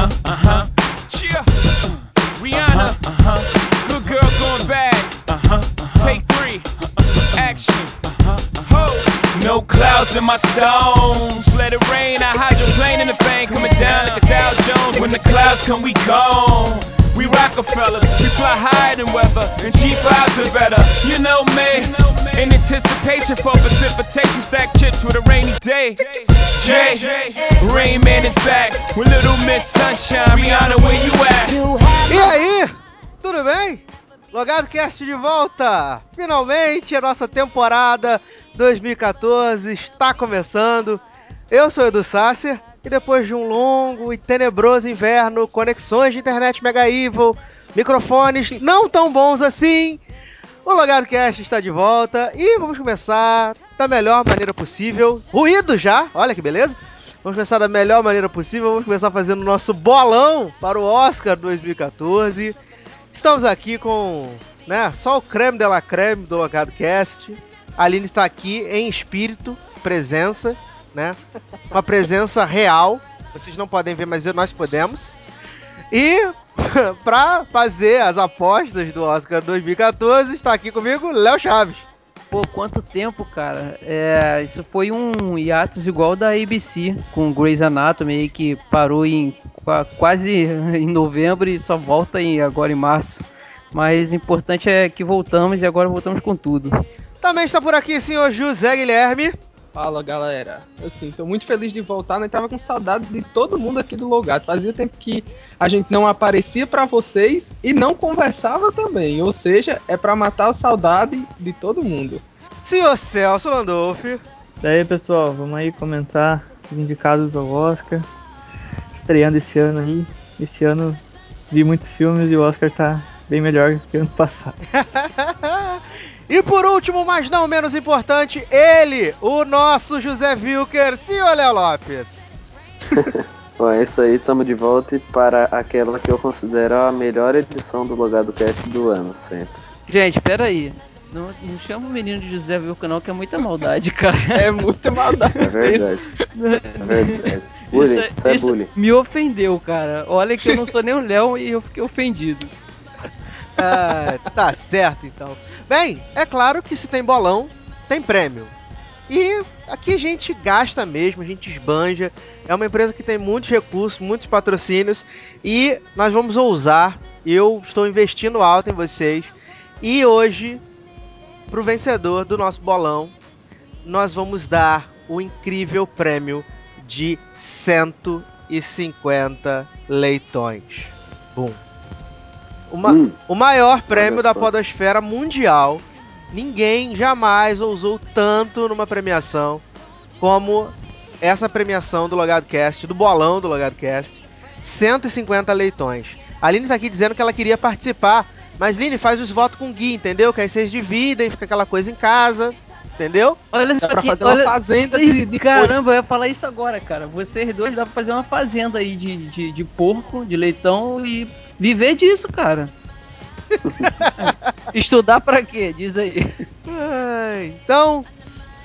huh, uh huh. Cheer. Rihanna, uh huh. Good girl going bad. Uh huh. Take three. Action. Ho. No clouds in my stones. Let it rain. I hydroplane in the bank. Coming down like a Dow Jones. When the clouds come, we gone. We Rockefellers, we fly higher than weather, and G5s are better. You know me, in anticipation for precipitation, stack chips with a rainy day. Jay, Rain Man is back with Little Miss Sunshine. Rihanna, where you at? E aí, tudo bem? Logado Cast de volta! Finalmente a nossa temporada 2014 está começando. Eu sou o Edu Sasser e depois de um longo e tenebroso inverno, conexões de internet mega evil, microfones não tão bons assim, o Logado Cast está de volta e vamos começar da melhor maneira possível. Ruído já, olha que beleza! Vamos começar da melhor maneira possível, vamos começar fazendo o nosso bolão para o Oscar 2014. Estamos aqui com, né, só o creme de la creme do Logado Cast. A Aline está aqui em espírito, presença, né? Uma presença real. Vocês não podem ver, mas nós podemos. E para fazer as apostas do Oscar 2014, está aqui comigo Léo Chaves. Pô, quanto tempo, cara. É, isso foi um hiatus igual da ABC, com Grey's Anatomy, que parou em quase em novembro e só volta em, agora em março. Mas o importante é que voltamos e agora voltamos com tudo. Também está por aqui o senhor José Guilherme. Fala galera, assim, tô muito feliz de voltar, né? Tava com saudade de todo mundo aqui do Logado. Fazia tempo que a gente não aparecia para vocês e não conversava também. Ou seja, é para matar a saudade de todo mundo. Senhor Celso Landolfi. E aí pessoal, vamos aí comentar os indicados ao Oscar. Estreando esse ano aí. Esse ano vi muitos filmes e o Oscar tá bem melhor que o ano passado. E por último, mas não menos importante, ele, o nosso José Wilker, senhor Léo Lopes. Bom, é isso aí, estamos de volta para aquela que eu considero a melhor edição do Logado Cast do ano, sempre. Gente, pera aí. Não, não chama o menino de José Wilker não, que é muita maldade, cara. É muita maldade. É verdade. é verdade. Bullying, isso, isso é bullying. me ofendeu, cara. Olha que eu não sou nem o Léo e eu fiquei ofendido. Ah, tá certo então. Bem, é claro que se tem bolão, tem prêmio. E aqui a gente gasta mesmo, a gente esbanja. É uma empresa que tem muitos recursos, muitos patrocínios e nós vamos ousar. Eu estou investindo alto em vocês. E hoje, pro vencedor do nosso bolão, nós vamos dar o incrível prêmio de 150 leitões. Bum. Uma, hum, o maior prêmio da podosfera mundial. Ninguém jamais ousou tanto numa premiação como essa premiação do Logado Cast, do bolão do Logado Cast. 150 leitões. A Aline tá aqui dizendo que ela queria participar, mas Line faz os votos com o Gui, entendeu? Que aí vocês dividem, fica aquela coisa em casa, entendeu? Olha só pra fazer olha, uma fazenda de, de Caramba, eu ia falar isso agora, cara. Vocês dois dá pra fazer uma fazenda aí de, de, de porco, de leitão e viver disso, cara. Estudar para quê? Diz aí. então,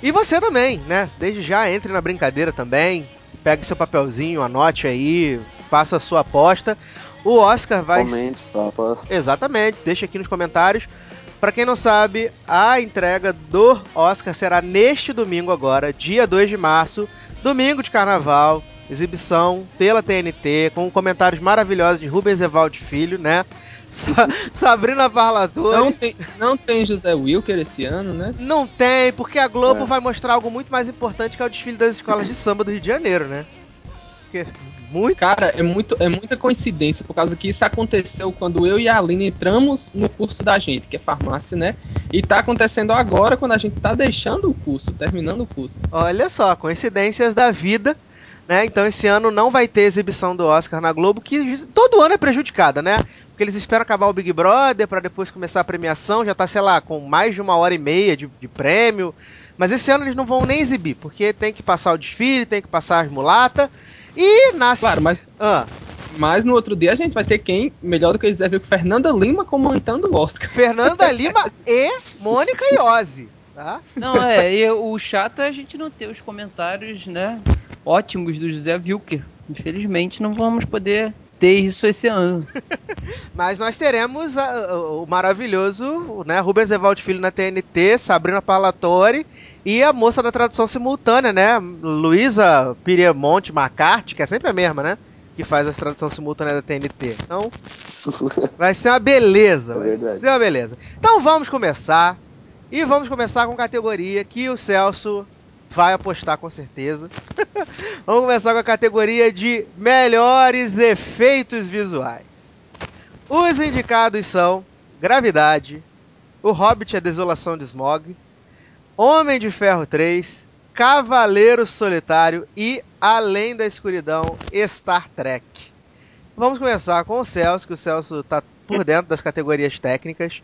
e você também, né? Desde já entre na brincadeira também. Pegue seu papelzinho, anote aí, faça a sua aposta. O Oscar vai. Comente sua aposta. Exatamente, deixa aqui nos comentários. Para quem não sabe, a entrega do Oscar será neste domingo agora, dia 2 de março, domingo de carnaval, exibição pela TNT, com comentários maravilhosos de Rubens Evaldo Filho, né? Sabrina Parlatore. Não tem, não tem José Wilker esse ano, né? Não tem, porque a Globo é. vai mostrar algo muito mais importante que é o desfile das escolas de samba do Rio de Janeiro, né? Porque muito. Cara, é, muito, é muita coincidência, por causa que isso aconteceu quando eu e a Aline entramos no curso da gente, que é farmácia, né? E tá acontecendo agora quando a gente tá deixando o curso, terminando o curso. Olha só, coincidências da vida. Né? Então esse ano não vai ter exibição do Oscar na Globo, que todo ano é prejudicada, né? Porque eles esperam acabar o Big Brother para depois começar a premiação, já tá, sei lá, com mais de uma hora e meia de, de prêmio. Mas esse ano eles não vão nem exibir, porque tem que passar o desfile, tem que passar as mulatas. E nas. Claro, mas. Ah. Mas no outro dia a gente vai ter quem melhor do que eles devem Fernanda Lima comentando o Oscar. Fernanda Lima e Mônica Iose. Tá? Não, é, e o chato é a gente não ter os comentários, né? Ótimos do José Wilker. Infelizmente não vamos poder ter isso esse ano. Mas nós teremos a- o o maravilhoso né, Rubens Evaldo Filho na TNT, Sabrina Parlatori e a moça da tradução simultânea, né? Luísa Piemonte Macarte, que é sempre a mesma, né? Que faz a tradução simultânea da TNT. Então, vai ser uma beleza. É vai ser uma beleza. Então vamos começar. E vamos começar com categoria que o Celso vai apostar com certeza. vamos começar com a categoria de melhores efeitos visuais. Os indicados são Gravidade, O Hobbit e a Desolação de Smog, Homem de Ferro 3, Cavaleiro Solitário e Além da Escuridão Star Trek. Vamos começar com o Celso, que o Celso tá por dentro das categorias técnicas.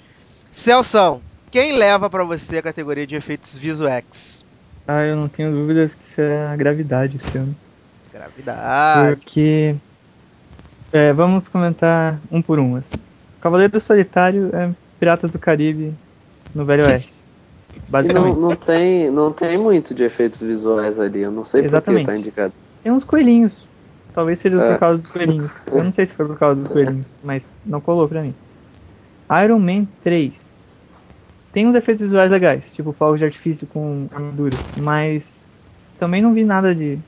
Celso, quem leva pra você a categoria de efeitos visuais? Ah, eu não tenho dúvidas que será a gravidade esse ano. Gravidade. Porque. é, vamos comentar um por um. assim. Cavaleiro Solitário é Piratas do Caribe no Velho Oeste. E não, Basicamente. não, tem, não tem muito de efeitos visuais ali. Eu não sei por que Exatamente. tá indicado. Tem uns coelhinhos. Talvez seja É. por causa dos coelhinhos. Eu não sei se foi por causa dos coelhinhos, mas não colou pra mim. Iron Man 3. Tem uns efeitos visuais legais, tipo fogos de artifício com armadura, mas também não vi nada de.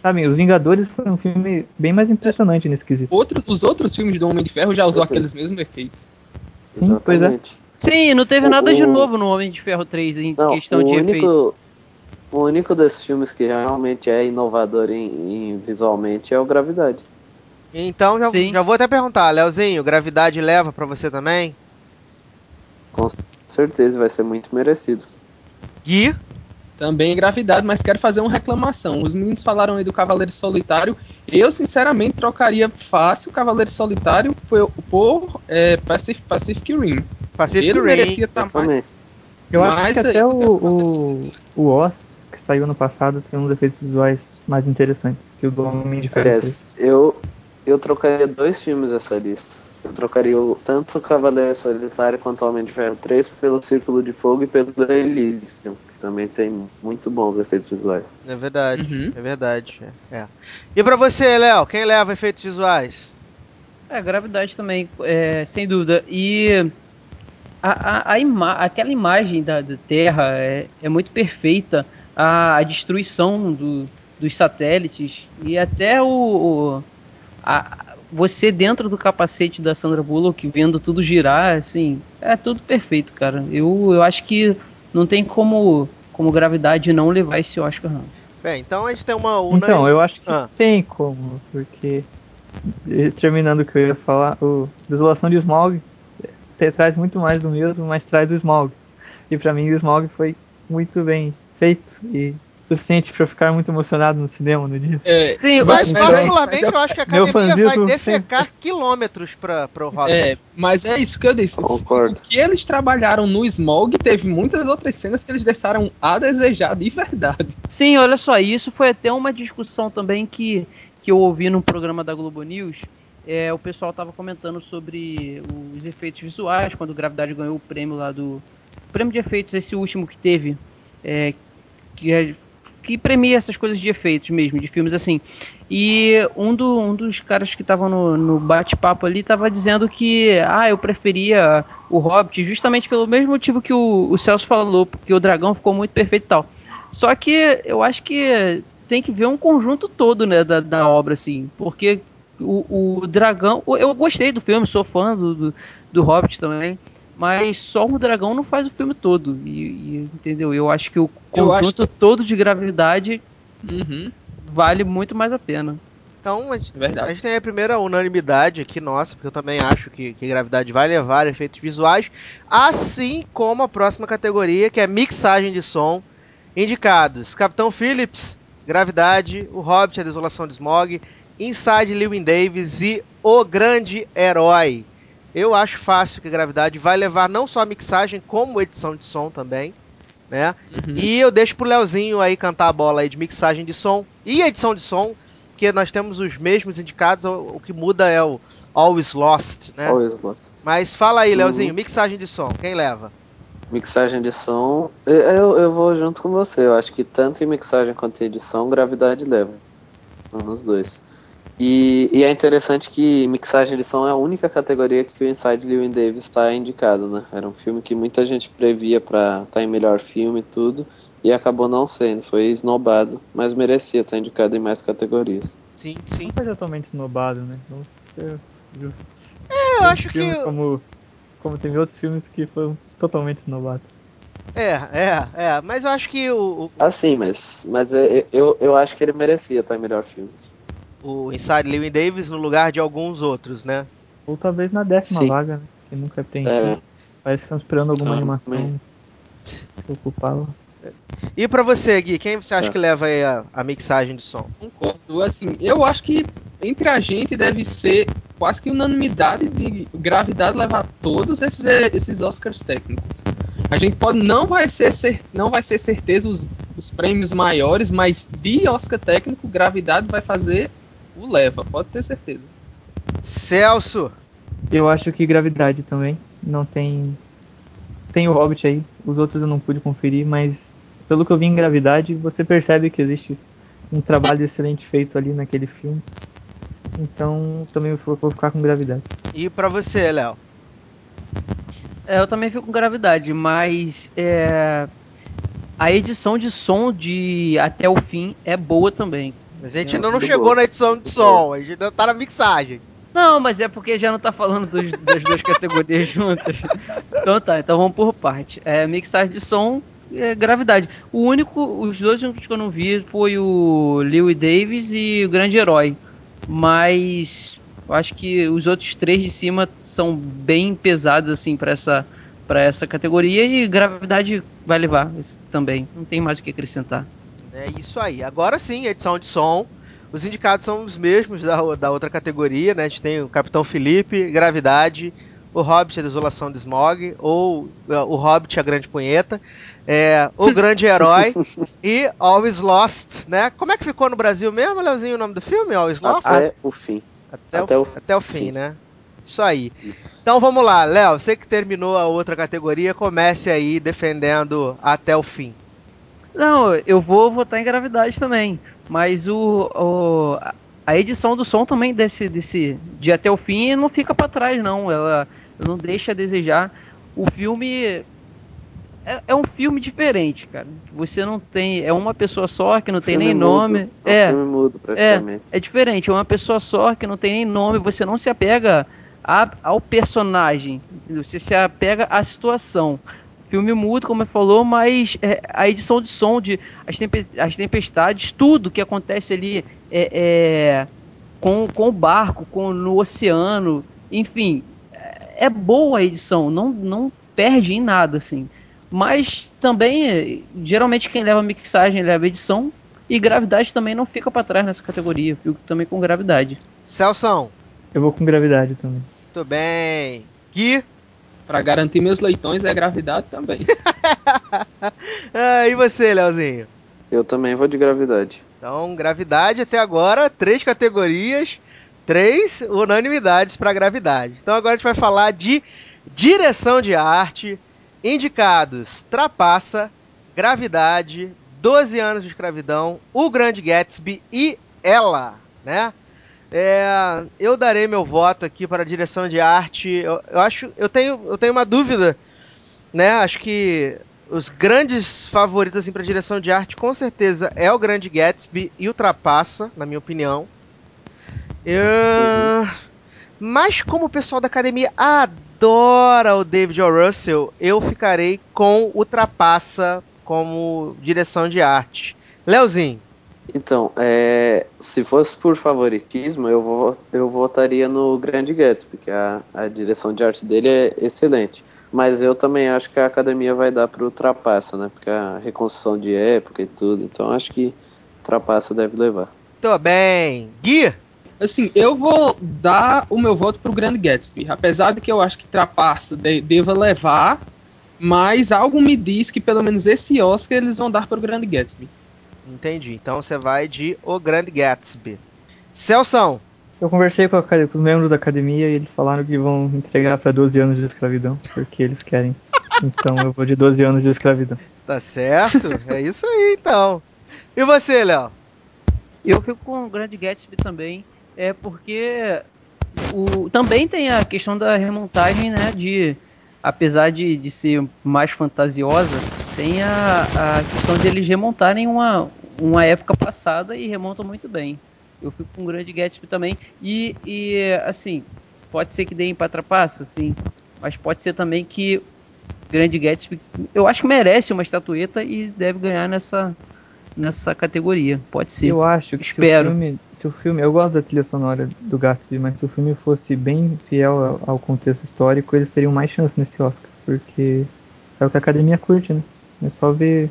Sabe, Os Vingadores foi um filme bem mais impressionante nesse quesito. Outro, os outros filmes do Homem de Ferro já usou aqueles mesmos efeitos. Sim, pois é. Sim, não teve O- nada de novo no Homem de Ferro 3 em Não, questão de efeito. único, o único desses filmes que realmente é inovador em, em visualmente é o Gravidade. Então já, Sim. já vou até perguntar, Leozinho, Gravidade leva pra você também? Com certeza vai ser muito merecido. Gui? Também gravidade, mas quero fazer uma reclamação. Os meninos falaram aí do Cavaleiro Solitário. Eu, sinceramente, trocaria fácil o Cavaleiro Solitário por, por é, Pacific, Pacific Rim. Pacific Ele Rim. merecia Eu estar mais. também. Eu acho Mas que aí- até o, o, o Oz, que saiu no passado, tem uns efeitos visuais mais interessantes que o do Homem de Ferro 3. Aliás, eu, eu trocaria dois filmes dessa lista. Eu trocaria o, tanto o Cavaleiro Solitário quanto o Homem de Ferro 3 pelo Círculo de Fogo e pelo Elysium, que também tem muito bons efeitos visuais. É verdade, Uhum. é verdade. É. é. E pra você, Léo, quem leva efeitos visuais? É, gravidade também, é, sem dúvida. E a, a, a ima aquela imagem da, da Terra é, é muito perfeita. A, a destruição do, dos satélites e até o, o- a- você dentro do capacete da Sandra Bullock vendo tudo girar, assim, é tudo perfeito, cara. Eu, eu acho que não tem como, como gravidade não levar esse Oscar, não. Bem, então a gente tem uma una... Então, eu acho que Ah. tem como, porque terminando o que eu ia falar, o Desolação de Smaug te- traz muito mais do mesmo, mas traz o Smaug. E pra mim o Smaug foi muito bem feito e suficiente pra ficar muito emocionado no cinema no dia. É, Sim, Mas, Mas- particularmente, mas- eu acho que a academia vai defecar quilômetros pra, pro Hobbit. É, mas é isso que eu disse. Concordo. O que eles trabalharam no Smog teve muitas outras cenas que eles deixaram a desejar de verdade. Sim, olha só, isso foi até uma discussão também que, que eu ouvi num programa da Globo News. É, o pessoal estava comentando sobre os efeitos visuais, quando o Gravidade ganhou o prêmio lá do. O prêmio de efeitos, esse último que teve, é, que, é- que premia essas coisas de efeitos mesmo, de filmes assim. E um, do, um dos caras que estavam no, no bate-papo ali estava dizendo que ah, eu preferia o Hobbit justamente pelo mesmo motivo que o, o Celso falou, porque o dragão ficou muito perfeito e tal. Só que eu acho que tem que ver um conjunto todo, né, da, da obra, assim. Porque o, o dragão. Eu gostei do filme, sou fã do, do, do Hobbit também. Mas só o dragão não faz o filme todo. E, e, entendeu? Eu acho que o conjunto todo de gravidade Uhum. vale muito mais a pena. Então, a gente, Verdade. a gente tem a primeira unanimidade aqui, nossa, porque eu também acho que, que Gravidade vai levar efeitos visuais, assim como a próxima categoria, que é mixagem de som. Indicados: Capitão Phillips, Gravidade, O Hobbit, A Desolação de Smog, Inside Lewin Davis e O Grande Herói. Eu acho fácil que Gravidade vai levar não só a mixagem, como edição de som também, né? Uhum. E eu deixo pro Leozinho aí cantar a bola aí de mixagem de som e edição de som, porque nós temos os mesmos indicados, o, o que muda é o Always Lost, né? Always Lost. Mas fala aí, Uhum. Leozinho, mixagem de som, quem leva? Mixagem de som, eu, eu vou junto com você. Eu acho que tanto em mixagem quanto em edição, gravidade leva. Nos dois. E, e é interessante que mixagem de som é a única categoria que o Inside Llewyn Davis está indicado, né? Era um filme que muita gente previa para estar tá em melhor filme e tudo, e acabou não sendo, foi esnobado, mas merecia estar tá indicado em mais categorias. Sim, sim. Não foi totalmente snobado, né? Ser justos. É, eu Tem acho que. Como, como teve outros filmes que foram totalmente snobados. É, é, é. Mas eu acho que o, o, Ah, sim, mas, mas eu, eu, eu acho que ele merecia estar em melhor filme. O Inside Llewyn Davis no lugar de alguns outros, né? Ou talvez na décima Sim. vaga, né? Que nunca preenchido. É, Parece que estão esperando alguma Ah, animação também. ocupava. E pra você, Gui, quem você acha É. que leva aí a, a mixagem de som? Concordo. Assim, eu acho que entre a gente deve ser quase que unanimidade de gravidade levar todos esses, eh, esses Oscars técnicos. A gente pode não vai ser, cer- não vai ser certeza os, os prêmios maiores, mas de Oscar técnico, gravidade vai fazer o leva, pode ter certeza. Celso! Eu acho que Gravidade também. Não tem. Tem o Hobbit aí. Os outros eu não pude conferir, mas pelo que eu vi em Gravidade, você percebe que existe um trabalho excelente feito ali naquele filme. Então também vou ficar com Gravidade. E pra você, Léo? É, eu também fico com gravidade, mas é, a edição de som de até o fim é boa também. Mas a gente ainda não chegou na edição de som, a gente ainda tá na mixagem. Não, mas é porque já não tá falando dos- das duas categorias juntas. Então tá, então vamos por parte. É, mixagem de som é gravidade. O único, os dois únicos que eu não vi foi o Lewis Davis e o Grande Herói. Mas eu acho que os outros três de cima são bem pesados assim para essa para essa categoria e gravidade vai levar isso também. Não tem mais o que acrescentar. É isso aí. Agora sim, edição de som. Os indicados são os mesmos da, da outra categoria, né? A gente tem o Capitão Felipe, Gravidade, o Hobbit, a Desolação de Smog, ou é, o Hobbit, a Grande Punheta, é, o Grande Herói e Always Lost, né? Como é que ficou no Brasil mesmo, Leozinho, o nome do filme? Always Lost? até o fim. Até, até o, o- até o fim, né? Isso aí. Isso. Então vamos lá, Léo, você que terminou a outra categoria, comece aí defendendo até o fim. Não, eu vou votar em gravidade também. Mas o, o- a edição do som também desse, desse de até o fim não fica pra trás, não. Ela não deixa a desejar. O filme é, é um filme diferente, cara. Você não tem. É uma pessoa só que não tem nem mudo. nome. É É, filme mudo, praticamente. é diferente. É uma pessoa só que não tem nem nome. Você não se apega a- ao personagem. Você se apega à situação. Filme mudo, como ele falou, mas é, a edição de som, de, as, tempe- as tempestades, tudo que acontece ali é, é, com, com o barco, com, no oceano, enfim, é, é boa a edição, não, não perde em nada, assim. Mas também, geralmente quem leva mixagem leva edição, e gravidade também não fica pra trás nessa categoria, fico também com gravidade. Celção, Eu vou com Gravidade também. muito bem. Gui, Pra garantir meus leitões é gravidade também. ah, e você, Leozinho? Eu também vou de gravidade. Então, gravidade até agora, três categorias, três unanimidades para gravidade. Então agora a gente vai falar de direção de arte, indicados Trapaça, Gravidade, 12 anos de escravidão, O Grande Gatsby e Ela, né? É, eu darei meu voto aqui para a direção de arte. Eu, eu acho, eu tenho, eu tenho uma dúvida, né? Acho que os grandes favoritos assim para direção de arte com certeza é o Grande Gatsby e o Trapaça, na minha opinião. Eu- Mas como o pessoal da academia adora o David O. Russell, eu ficarei com o Trapaça como direção de arte. Leozinho, Então, é, se fosse por favoritismo, eu, vou, eu votaria no Grande Gatsby, que a, a direção de arte dele é excelente. Mas eu também acho que a academia vai dar pro Trapaça, né? Porque a reconstrução de época e tudo. Então acho que Trapaça deve levar. tô bem. Gui, Assim, eu vou dar o meu voto pro Grande Gatsby. Apesar de que eu acho que Trapaça de- deva levar, mas algo me diz que pelo menos esse Oscar eles vão dar pro Grande Gatsby. Entendi. Então você vai de O Grande Gatsby. Celção, Eu conversei com, a com os membros da academia e eles falaram que vão entregar pra 12 anos de escravidão, porque eles querem. Então eu vou de 12 anos de escravidão. tá certo? é isso aí então. E você, Léo? Eu fico com o Grande Gatsby também. é porque o, também tem a questão da remontagem, né? De apesar de, de ser mais fantasiosa, tem a, a questão de eles remontarem uma, uma época passada e remontam muito bem. Eu fico com o Grande Gatsby também. E, e assim, pode ser que deem para trapaça, sim. Mas pode ser também que Grande Gatsby, eu acho que merece uma estatueta e deve ganhar nessa, nessa categoria. Pode ser. Eu acho que Espero. Se, o filme, se o filme. Eu gosto da trilha sonora do Gatsby, mas se o filme fosse bem fiel ao, ao contexto histórico, eles teriam mais chance nesse Oscar. Porque é o que a academia curte, né? É só ver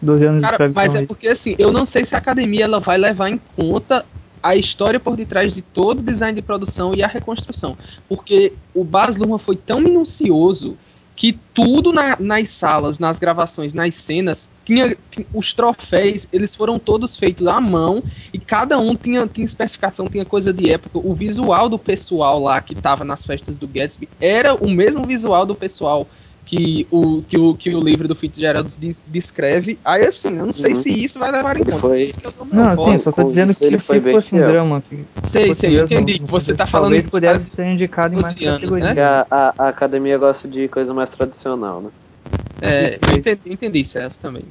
12 anos de Cara, escravidão. mas é porque assim, eu não sei se a academia ela vai levar em conta a história por detrás de todo o design de produção e a reconstrução. Porque o Baz Luhrmann foi tão minucioso que tudo na- nas salas, nas gravações, nas cenas, tinha, ti- os troféus, eles foram todos feitos à mão e cada um tinha, tinha especificação, tinha coisa de época. O visual do pessoal lá que tava nas festas do Gatsby era o mesmo visual do pessoal que o, que o, que o livro do Fitzgerald des- descreve. Aí assim, eu não sei Uhum. se isso vai levar em conta. foi- Não, voto. sim, só tô dizendo isso que ele se foi bem fosse um drama que Sei, sei, eu entendi. Você tá falando Talvez de pudesse ser indicado em mais 12 anos, categorias. né? A, a- a academia gosta de coisa mais tradicional, né? É, Isso, eu entendi, entendi Celso também.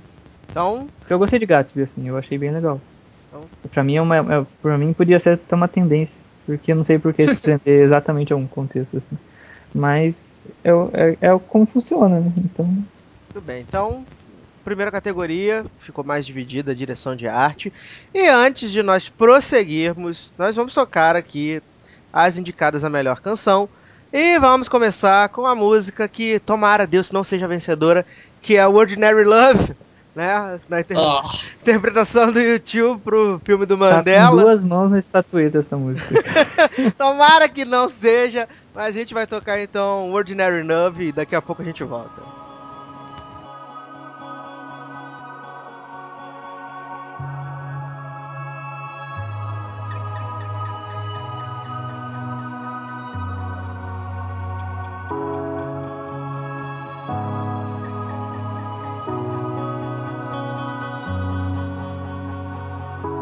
Então, Porque eu gostei de Gatsby, assim, eu achei bem legal. Então- Pra mim, é uma, é, pra mim podia ser até uma tendência. Porque eu não sei por que se prender exatamente a um contexto, assim. Mas é, é, é o- como funciona, né? Então, tudo bem. Então, primeira categoria ficou mais dividida, direção de arte. E antes de nós prosseguirmos, nós vamos tocar aqui as indicadas a melhor canção. E vamos começar com a música que, tomara Deus não seja vencedora, que é Ordinary Love, né? Na inter- Ah, interpretação do YouTube pro filme do tá com Mandela. duas mãos na estatueta essa música. Tomara que não seja, mas a gente vai tocar então Ordinary Love e daqui a pouco a gente volta.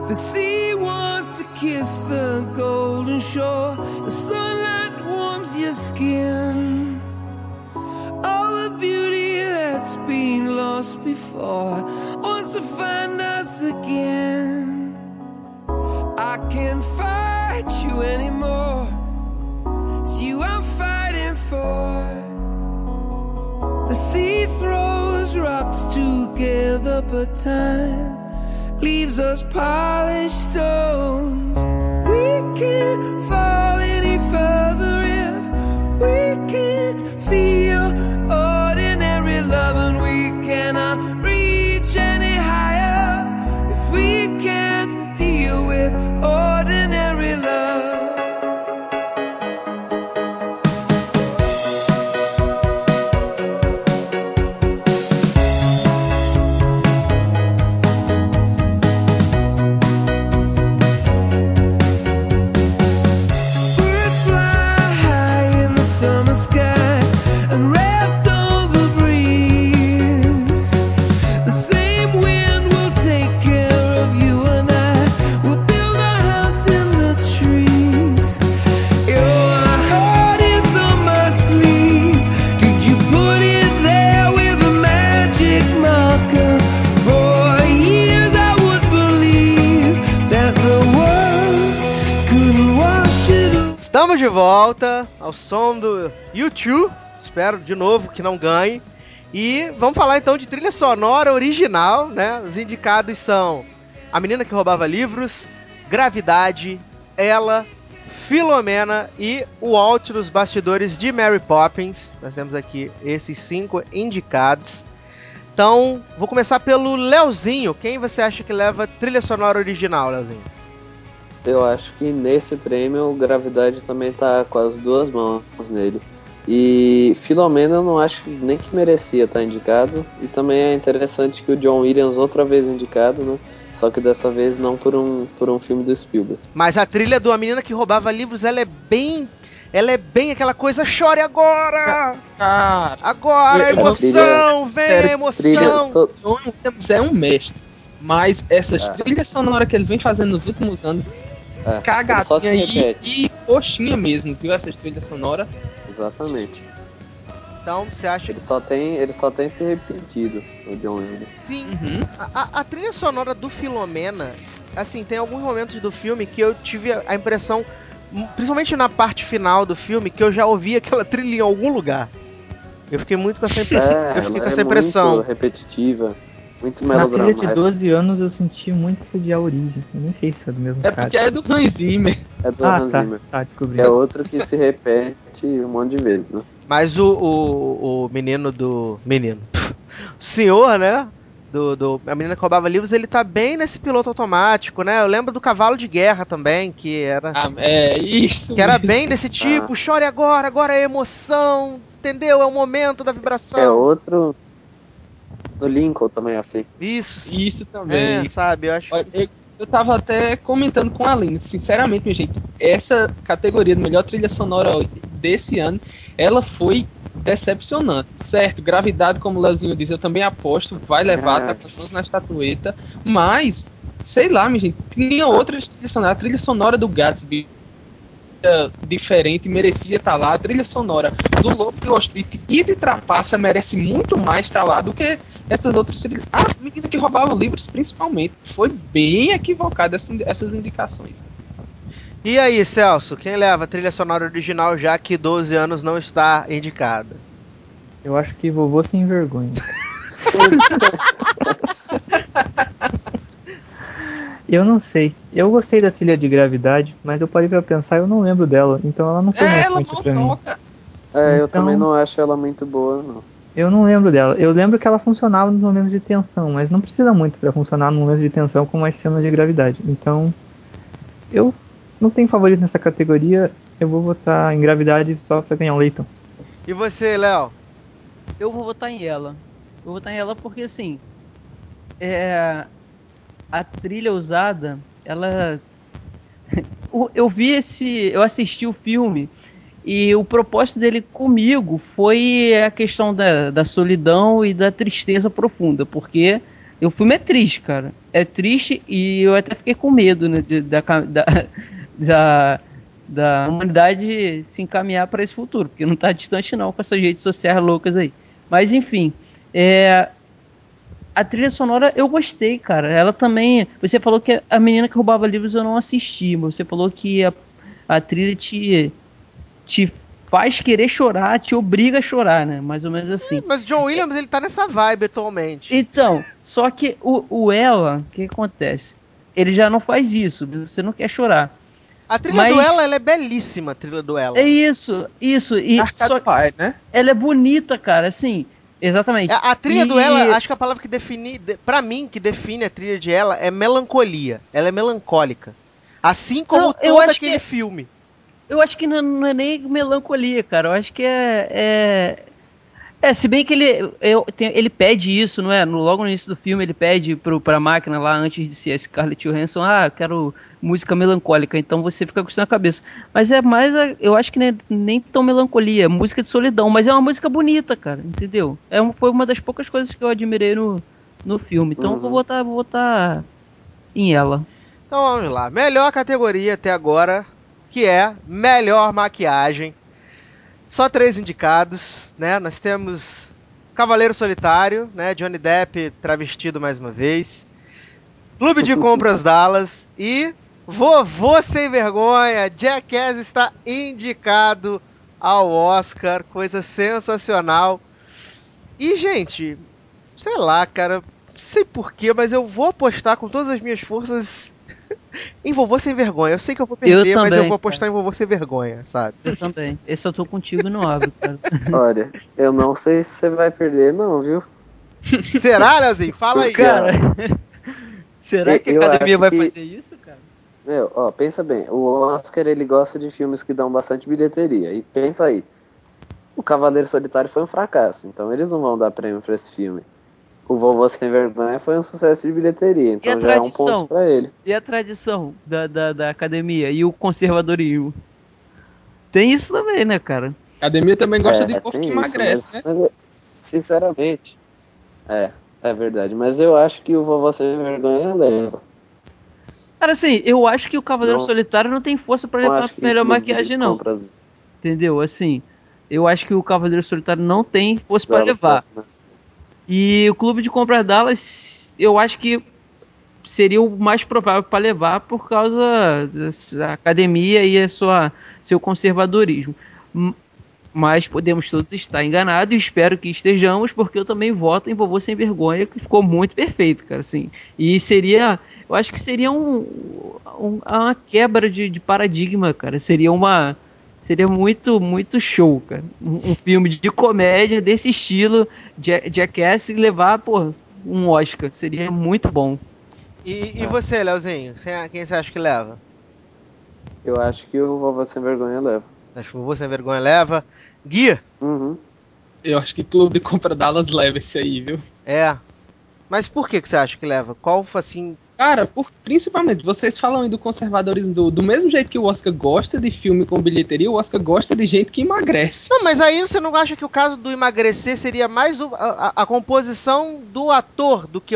The sea wants to kiss the golden shore. The sunlight warms your skin. All the beauty that's been lost before wants to find us again. I can't fight you anymore. It's you I'm fighting for. The sea throws rocks together, but time leaves us polished stones. We can't fall volta ao som do YouTube. Espero de novo que não ganhe. E vamos falar então de trilha sonora original, né? Os indicados são A Menina que Roubava Livros, Gravidade, Ela, Filomena e O Alt nos Bastidores de Mary Poppins. Nós temos aqui esses cinco indicados. Então, vou começar pelo Leozinho. Quem você acha que leva trilha sonora original, Leozinho? Eu acho que nesse prêmio Gravidade também tá com as duas mãos nele. E Filomena eu não acho nem que merecia estar indicado. E também é interessante que o John Williams outra vez indicado, né? Só que dessa vez não por um, por um filme do Spielberg. Mas a trilha do A Menina que Roubava Livros, ela é bem. Ela é bem aquela coisa, chore agora! cara, Agora, emoção! Vem Sério, emoção! Trilha, Williams é um mestre. Mas essas É. trilhas sonoras que ele vem fazendo nos últimos anos, É, cagadinha aí e coxinha mesmo, viu? Essa trilha sonora. Exatamente. Então, você acha Ele só tem, ele só tem se repetido, o John Williams. Sim, Uhum. a, a- a trilha sonora do Filomena, assim, tem alguns momentos do filme que eu tive a a impressão, principalmente na parte final do filme, que eu já ouvi aquela trilha em algum lugar. Eu fiquei muito com essa impressão. É, eu fiquei ela com essa é impressão. muito repetitiva, muito Na trilha melodramática. de 12 anos eu senti muito de a origem. Eu nem sei se é do mesmo É cara. porque é do Hans Zimmer. É do Ah, Hans tá, Zimmer. tá, descobri. É outro que se repete um monte de vezes, né? Mas o, o, o menino do. Menino. O senhor, né? Do, do, a menina que roubava livros, ele tá bem nesse piloto automático, né? Eu lembro do Cavalo de Guerra também, que era. Ah, é isso. Que era bem desse tipo, chore agora, agora é emoção, entendeu? É o momento da vibração. É outro. No Lincoln também é assim. Isso. Isso também. É, sabe, eu acho. Olha, Eu, eu tava até comentando com a Aline, sinceramente, minha gente, essa categoria de melhor trilha sonora desse ano, ela foi decepcionante. Certo, gravidade, como o Leozinho diz, eu também aposto, vai levar, É. tá com as mãos na estatueta, mas, sei lá, minha gente, tinha outras trilhas sonoras, a trilha sonora do Gatsby era diferente, merecia estar lá, a trilha sonora do Lobo de Wall Street e de Trapaça merece muito mais estar lá do que essas outras trilhas. A menina que roubava livros, principalmente. Foi bem equivocada essa- essas indicações. E aí, Celso, quem leva a trilha sonora original já que 12 anos não está indicada? Eu acho que vovô sem vergonha. eu não sei. Eu gostei da trilha de gravidade, mas eu parei pra pensar e eu não lembro dela. Então ela não foi É, ela marcante não pra mim. toca. É, eu Então- também não acho ela muito boa, não. Eu não lembro dela. Eu lembro que ela funcionava nos momentos de tensão, mas não precisa muito pra funcionar nos momentos de tensão como as cenas de gravidade. Então, eu não tenho favorito nessa categoria. Eu vou votar em gravidade só pra ganhar o leitão. E você, Léo? Eu vou votar em ela. Eu vou votar em ela porque assim. É, a trilha usada, ela. Eu vi esse. Eu assisti o filme e o propósito dele comigo foi a questão da, da solidão e da tristeza profunda, porque o filme é triste, cara. É triste e eu até fiquei com medo né, de- da, da, da, da humanidade se encaminhar para esse futuro, porque não tá distante não com essas redes sociais loucas aí. Mas enfim, é, a trilha sonora eu gostei, cara. Ela também. Você falou que a menina que roubava livros eu não assisti, mas você falou que a, a trilha te, te faz querer chorar, te obriga a chorar, né? Mais ou menos assim. Mas o John Williams, ele tá nessa vibe atualmente. Então, só que o, o ela, o que acontece? Ele já não faz isso, você não quer chorar. A trilha mas- do Ela, ela é belíssima, a trilha do Ela. É isso, isso. E Arcade só, Fire, né? ela é bonita, cara, assim. Exatamente. A, a trilha do E- Ela, acho que a palavra que define, de, pra mim, que define a trilha de Ela é melancolia. Ela é melancólica. Assim como Não, eu todo acho aquele que- filme. Eu acho que não, não é nem melancolia, cara. Eu acho que é. É, é se bem que ele, ele pede isso, não é? No, logo no início do filme, ele pede pro, pra máquina lá, antes de ser a Scarlett Johansson, ah, quero música melancólica. Então você fica com isso na cabeça. Mas é mais. a- Eu acho que nem, nem tão melancolia, é música de solidão. Mas é uma música bonita, cara, entendeu? É, foi uma das poucas coisas que eu admirei no, no filme. Então eu vou Uhum. votar, vou votar em ela. Então vamos lá. Melhor categoria até agora, que é melhor maquiagem. Só três indicados, né? Nós temos Cavaleiro Solitário, né? Johnny Depp travestido mais uma vez. Clube de Compras Dallas e Vovô Sem Vergonha. Jackass está indicado ao Oscar. Coisa sensacional. E, gente, sei lá, cara. Não sei porquê, mas eu vou apostar com todas as minhas forças em Vovô Sem Vergonha. Eu sei que eu vou perder, mas eu também, vou apostar em Vovô Sem Vergonha, sabe? Eu também. Esse eu tô contigo no óbvio, cara. Olha, eu não sei se você vai perder, não, viu? Será, Leozinho? Fala aí. Cara, será que a Eu academia vai que- fazer isso, cara? Meu, ó, pensa bem, o Oscar ele gosta de filmes que dão bastante bilheteria. E pensa aí, o Cavaleiro Solitário foi um fracasso, então eles não vão dar prêmio pra esse filme. O Vovô Sem Vergonha foi um sucesso de bilheteria, então já é um tradição? ponto pra ele. E a tradição da, da, da academia e o conservadorismo? Tem isso também, né, cara? A academia também gosta É, de povo tem que isso, emagrece, né? mas, mas, sinceramente, é, é verdade. Mas eu acho que o Vovô Sem Vergonha leva. Cara, assim, eu acho que o Cavaleiro Não. Solitário não tem força pra Eu levar a melhor maquiagem, não. Compras Entendeu? Assim, eu acho que o Cavaleiro Solitário não tem força pra dava levar. E o Clube de Compras Dallas, eu acho que seria o mais provável para levar por causa da academia e a sua, seu conservadorismo. Mas podemos todos estar enganados e espero que estejamos, porque eu também voto em Vovô Sem Vergonha, que ficou muito perfeito, cara. Assim. E seria, eu acho que seria um, um- uma quebra de, de paradigma, cara. Seria uma. Seria muito, muito show, cara. Um, um filme de comédia desse estilo, Ja- Jackass, levar, pô, um Oscar. Seria muito bom. E, e você, Leozinho? Quem você acha que leva? Eu acho que o Vovô Sem Vergonha leva. Acho que o Vovô Sem Vergonha leva. Guia? Uhum. Eu acho que Clube de Compra Dallas leva esse aí, viu? É. Mas por que, que você acha que leva? Qual, assim... Cara, por, principalmente, vocês falam aí do conservadorismo do, do mesmo jeito que o Oscar gosta de filme com bilheteria, o Oscar gosta de gente que emagrece. Não, mas aí você não acha que o caso do emagrecer seria mais o- a, a- composição do ator do que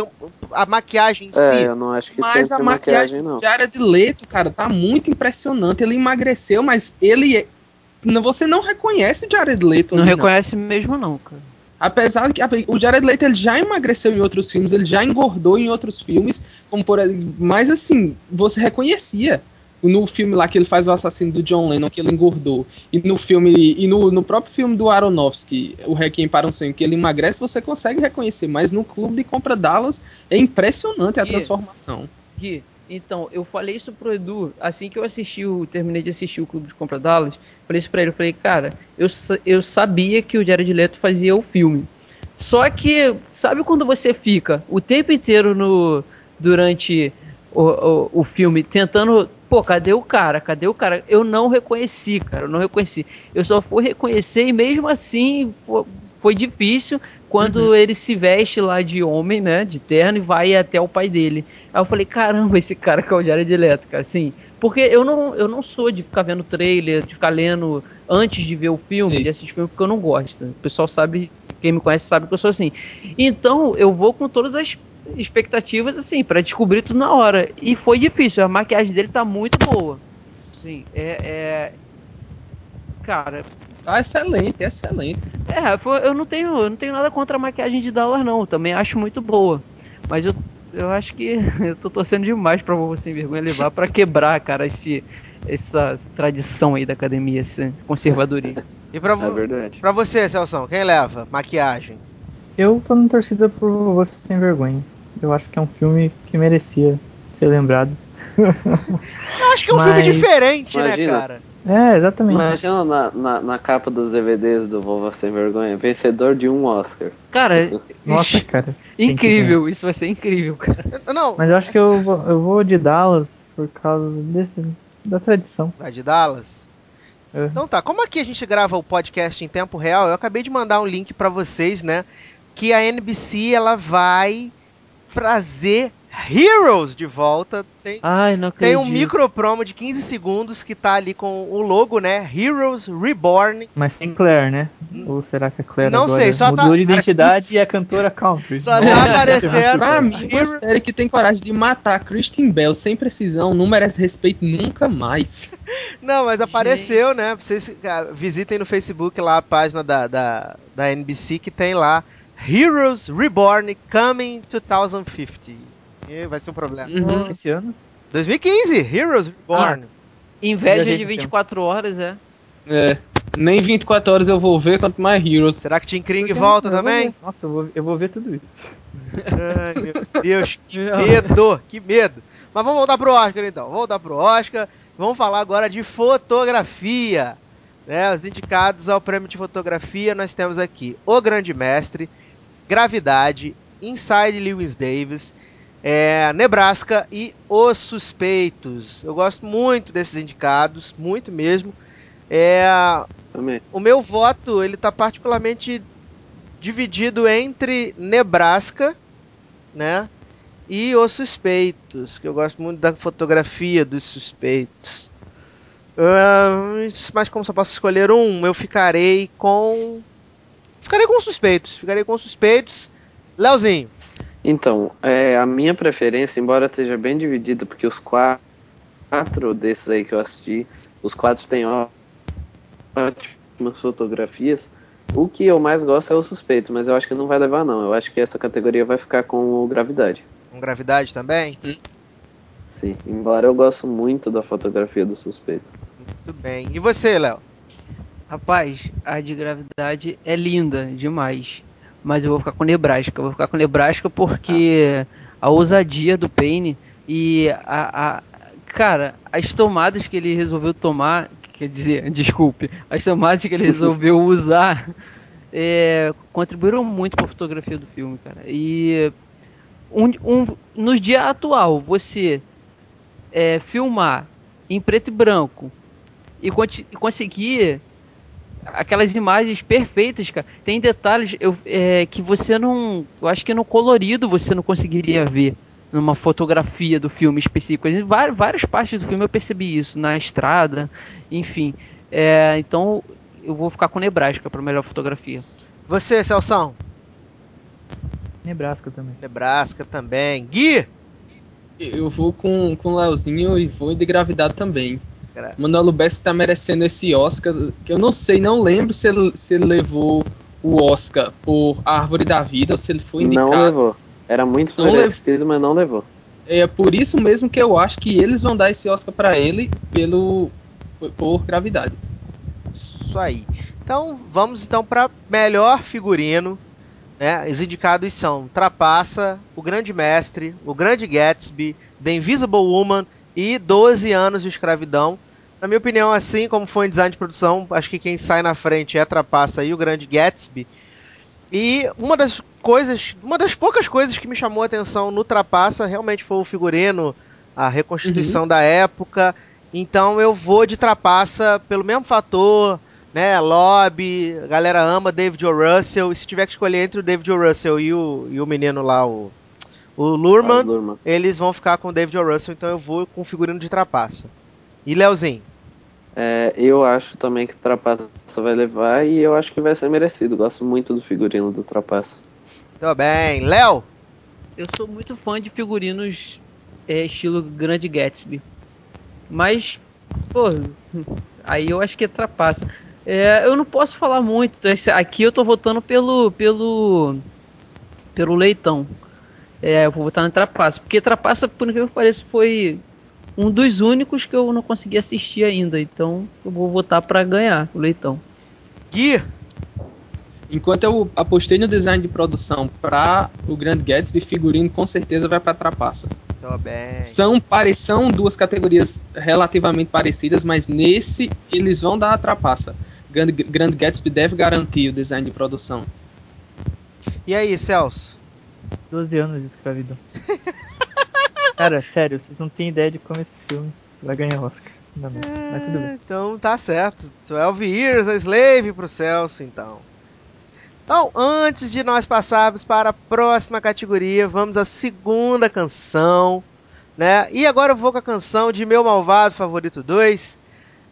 a maquiagem em É, si? eu não acho que Mas isso a maquiagem, maquiagem não. de Jared Leto, cara, tá muito impressionante. Ele emagreceu, mas ele é... não- Você não reconhece o Jared Leto. Não ali, reconhece mesmo, não, cara. Apesar que o Jared Leto ele já emagreceu em outros filmes, ele já engordou em outros filmes, como por mas assim, você reconhecia no filme lá que ele faz o assassino do John Lennon, que ele engordou, e no filme e no, no próprio filme do Aronofsky, o Requiem para um Sonho, que ele emagrece, você consegue reconhecer, mas no Clube de Compra Dallas é impressionante a E- transformação. Gui, então, eu falei isso pro Edu, assim que eu assisti o. Terminei de assistir o Clube de Compra Dallas, falei isso pra ele, eu falei, cara, eu, eu sabia que o Jared Leto fazia o filme. Só que, sabe quando você fica o tempo inteiro no. durante o, o, o filme tentando. Pô, cadê o cara? Cadê o cara? Eu não reconheci, cara. Eu não reconheci. Eu só fui reconhecer e mesmo assim fo- foi difícil quando ele se veste lá de homem, né? De terno e vai até o pai dele. Aí eu falei, caramba, esse cara que é o Jared Leto, cara, assim. Porque eu não, eu não sou de ficar vendo trailer, de ficar lendo antes de ver o filme, Isso. de assistir filme, porque eu não gosto. O pessoal sabe, quem me conhece sabe que eu sou assim. Então, eu vou com todas as expectativas, assim, pra descobrir tudo na hora. E foi difícil, a maquiagem dele tá muito boa. Assim, é. é... Cara, Tá excelente, excelente. é, foi- eu não tenho, eu não tenho nada contra a maquiagem de Dallas, não. Eu também acho muito boa. Mas eu, eu acho que eu tô torcendo demais pra você sem vergonha levar pra quebrar, cara, esse, essa tradição aí da academia, esse conservadorismo. E pra, É vo- verdade. pra você, Celção, quem leva? Maquiagem. Eu tô na torcida por Você Sem Vergonha. Eu acho que é um filme que merecia ser lembrado. Eu acho que é um Mas- filme diferente, né, Imagina. cara? É, exatamente. Imagina na, na, na capa dos DVDs do Vovô Sem Vergonha, vencedor de um Oscar. Cara, Nossa, ixi, cara. incrível, isso vai ser incrível, cara. Não, Mas eu acho que eu vou, eu vou de Dallas por causa desse, da tradição. vai de Dallas. É. Então tá, como aqui a gente grava o podcast em tempo real, eu acabei de mandar um link pra vocês, né? Que a NBC ela vai trazer Heroes de volta. Tem, Ai, não tem um micro promo de 15 segundos que tá ali com o logo, né? Heroes Reborn. Mas sem Claire, né? Ou será que a Claire Não agora sei, só mudou tá- de identidade e é cantora country? Só tá aparecendo. Pra mim, uma série que tem coragem de matar a Kristen Bell sem precisão não merece respeito nunca mais. Não, mas apareceu, né? Vocês ah, visitem no Facebook lá a página da, da, da NBC que tem lá Heroes Reborn Coming 2050. E vai ser um problema. Uhum. Esse ano? 2015, Heroes Reborn. Inveja Viajei de no 24 horas, é. É. Nem 24 horas eu vou ver, quanto mais Heroes. Será que Tim Kring volta também? ver. Nossa, eu vou, eu vou ver tudo isso. Ai, meu Deus, que medo, que medo. Mas vamos voltar pro Oscar então. Vamos voltar pro Oscar. Vamos falar agora de fotografia. Né, os indicados ao prêmio de fotografia nós temos aqui O Grande Mestre, Gravidade, Inside Lewis Davis, é, Nebraska e Os Suspeitos. Eu gosto muito desses indicados, muito mesmo. É, Também. o meu voto ele tá particularmente dividido entre Nebraska, né, e Os Suspeitos, que eu gosto muito da fotografia dos Suspeitos. Ah, mas como só posso escolher um, eu ficarei com ficarei com os Suspeitos, ficarei com os Suspeitos. Leozinho, Então, é, a minha preferência, embora esteja bem dividida, porque os quatro, desses aí que eu assisti, os quatro têm ótimas fotografias. O que eu mais gosto é o suspeito, mas eu acho que não vai levar não. Eu acho que essa categoria vai ficar com o Gravidade. Com gravidade também? Sim, embora eu gosto muito da fotografia dos suspeitos. Muito bem. E você, Léo? Rapaz, a de gravidade é linda demais. Mas eu vou ficar com Nebraska. Eu vou ficar com Nebraska porque a ousadia do Payne e a, a- Cara, as tomadas que ele resolveu tomar. Quer dizer, desculpe. As tomadas que ele resolveu usar é, contribuíram muito para a fotografia do filme, cara. E um, um, no dia atual, você é, filmar em preto e branco e, e conseguir aquelas imagens perfeitas, cara. Tem detalhes eu, é, que você não. Eu acho que no colorido você não conseguiria ver numa fotografia do filme específico. Em várias, várias partes do filme eu percebi isso, na estrada, enfim. É, então eu vou ficar com Nebraska para melhor fotografia. Você, Celção? Nebraska também. Nebraska também. Gui? Eu vou com, com o Leozinho e vou de gravidade também. Gra- Manuel Lubezki tá merecendo esse Oscar, que eu não sei, não lembro se ele, se ele levou o Oscar por Árvore da Vida ou se ele foi indicado. Não levou. Era muito Não merecido, mas não levou. É por isso mesmo que eu acho que eles vão dar esse Oscar pra ele pelo por, por gravidade. Isso aí. Então, vamos então para melhor figurino. Né? Os indicados são Trapaça, O Grande Mestre, O Grande Gatsby, The Invisible Woman e 12 anos de escravidão. Na minha opinião, assim como foi em design de produção, acho que quem sai na frente é Trapaça e O Grande Gatsby. E uma das coisas, uma das poucas coisas que me chamou a atenção no Trapaça realmente foi o figurino, a reconstituição da época. Então eu vou de Trapaça pelo mesmo fator, né? Lobby, a galera ama David O. Russell. E se tiver que escolher entre o David O. Russell e o, e o menino lá, o, o Lurman, Baz Luhrmann. eles vão ficar com o David O. Russell, então eu vou com o figurino de Trapaça. E Leozinho? É, eu acho também que o Trapaça vai levar e eu acho que vai ser merecido. Gosto muito do figurino do Trapaça. Tô bem. Léo? Eu sou muito fã de figurinos é, estilo Grande Gatsby. Mas, pô, aí eu acho que trapaça. É, eu não posso falar muito. Aqui eu tô votando pelo. pelo. pelo leitão. É, eu vou votar no Trapaça. Porque Trapaça, por incrível que pareça, foi um dos únicos que eu não consegui assistir ainda. Então eu vou votar pra ganhar o leitão. Gui? Enquanto eu apostei no design de produção pra o Grand Gatsby, figurino com certeza vai pra Trapaça. Tô bem. São, pare- são duas categorias relativamente parecidas, mas nesse eles vão dar a trapaça. Grand, Grand Gatsby deve garantir o design de produção. E aí, Celso? 12 anos de escravidão. Cara, sério, vocês não têm ideia de como esse filme vai ganhar Oscar. Ainda não. Mas tudo bem. Então tá certo. 12 Years a Slave pro Celso, então. Então, antes de nós passarmos para a próxima categoria, vamos à segunda canção, né? E agora eu vou com a canção de Meu Malvado Favorito 2,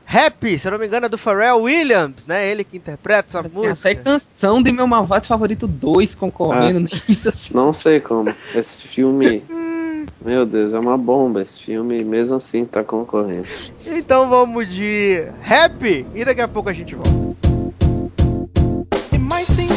Happy, se eu não me engano é do Pharrell Williams, né? Ele que interpreta essa Essa é música. canção de meu malvado favorito 2 concorrendo nisso. assim. Não sei como. Esse filme. Meu Deus, é uma bomba esse filme, mesmo assim tá concorrendo. Então vamos de Happy e daqui a pouco a gente volta. It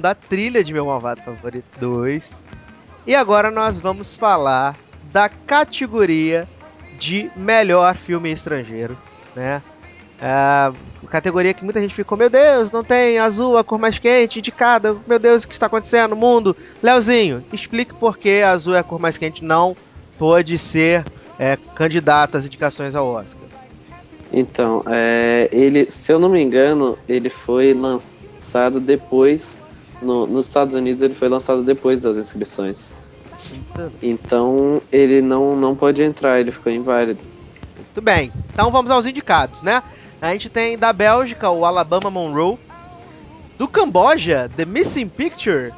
som da trilha de meu malvado favorito 2. E agora nós vamos falar da categoria de melhor filme estrangeiro, né? É, categoria que muita gente ficou, meu Deus, não tem azul, a cor mais quente, indicada, meu Deus, o que está acontecendo no mundo? Leozinho, explique por que azul é a cor mais quente não pode ser é, candidato às indicações ao Oscar. Então, é, ele, se eu não me engano, ele foi lançado depois. No- nos Estados Unidos ele foi lançado depois das inscrições. Então ele não, não pode entrar, ele ficou inválido. Muito bem, então vamos aos indicados, né? A gente tem da Bélgica o Alabama Monroe, do Camboja, The Missing Picture,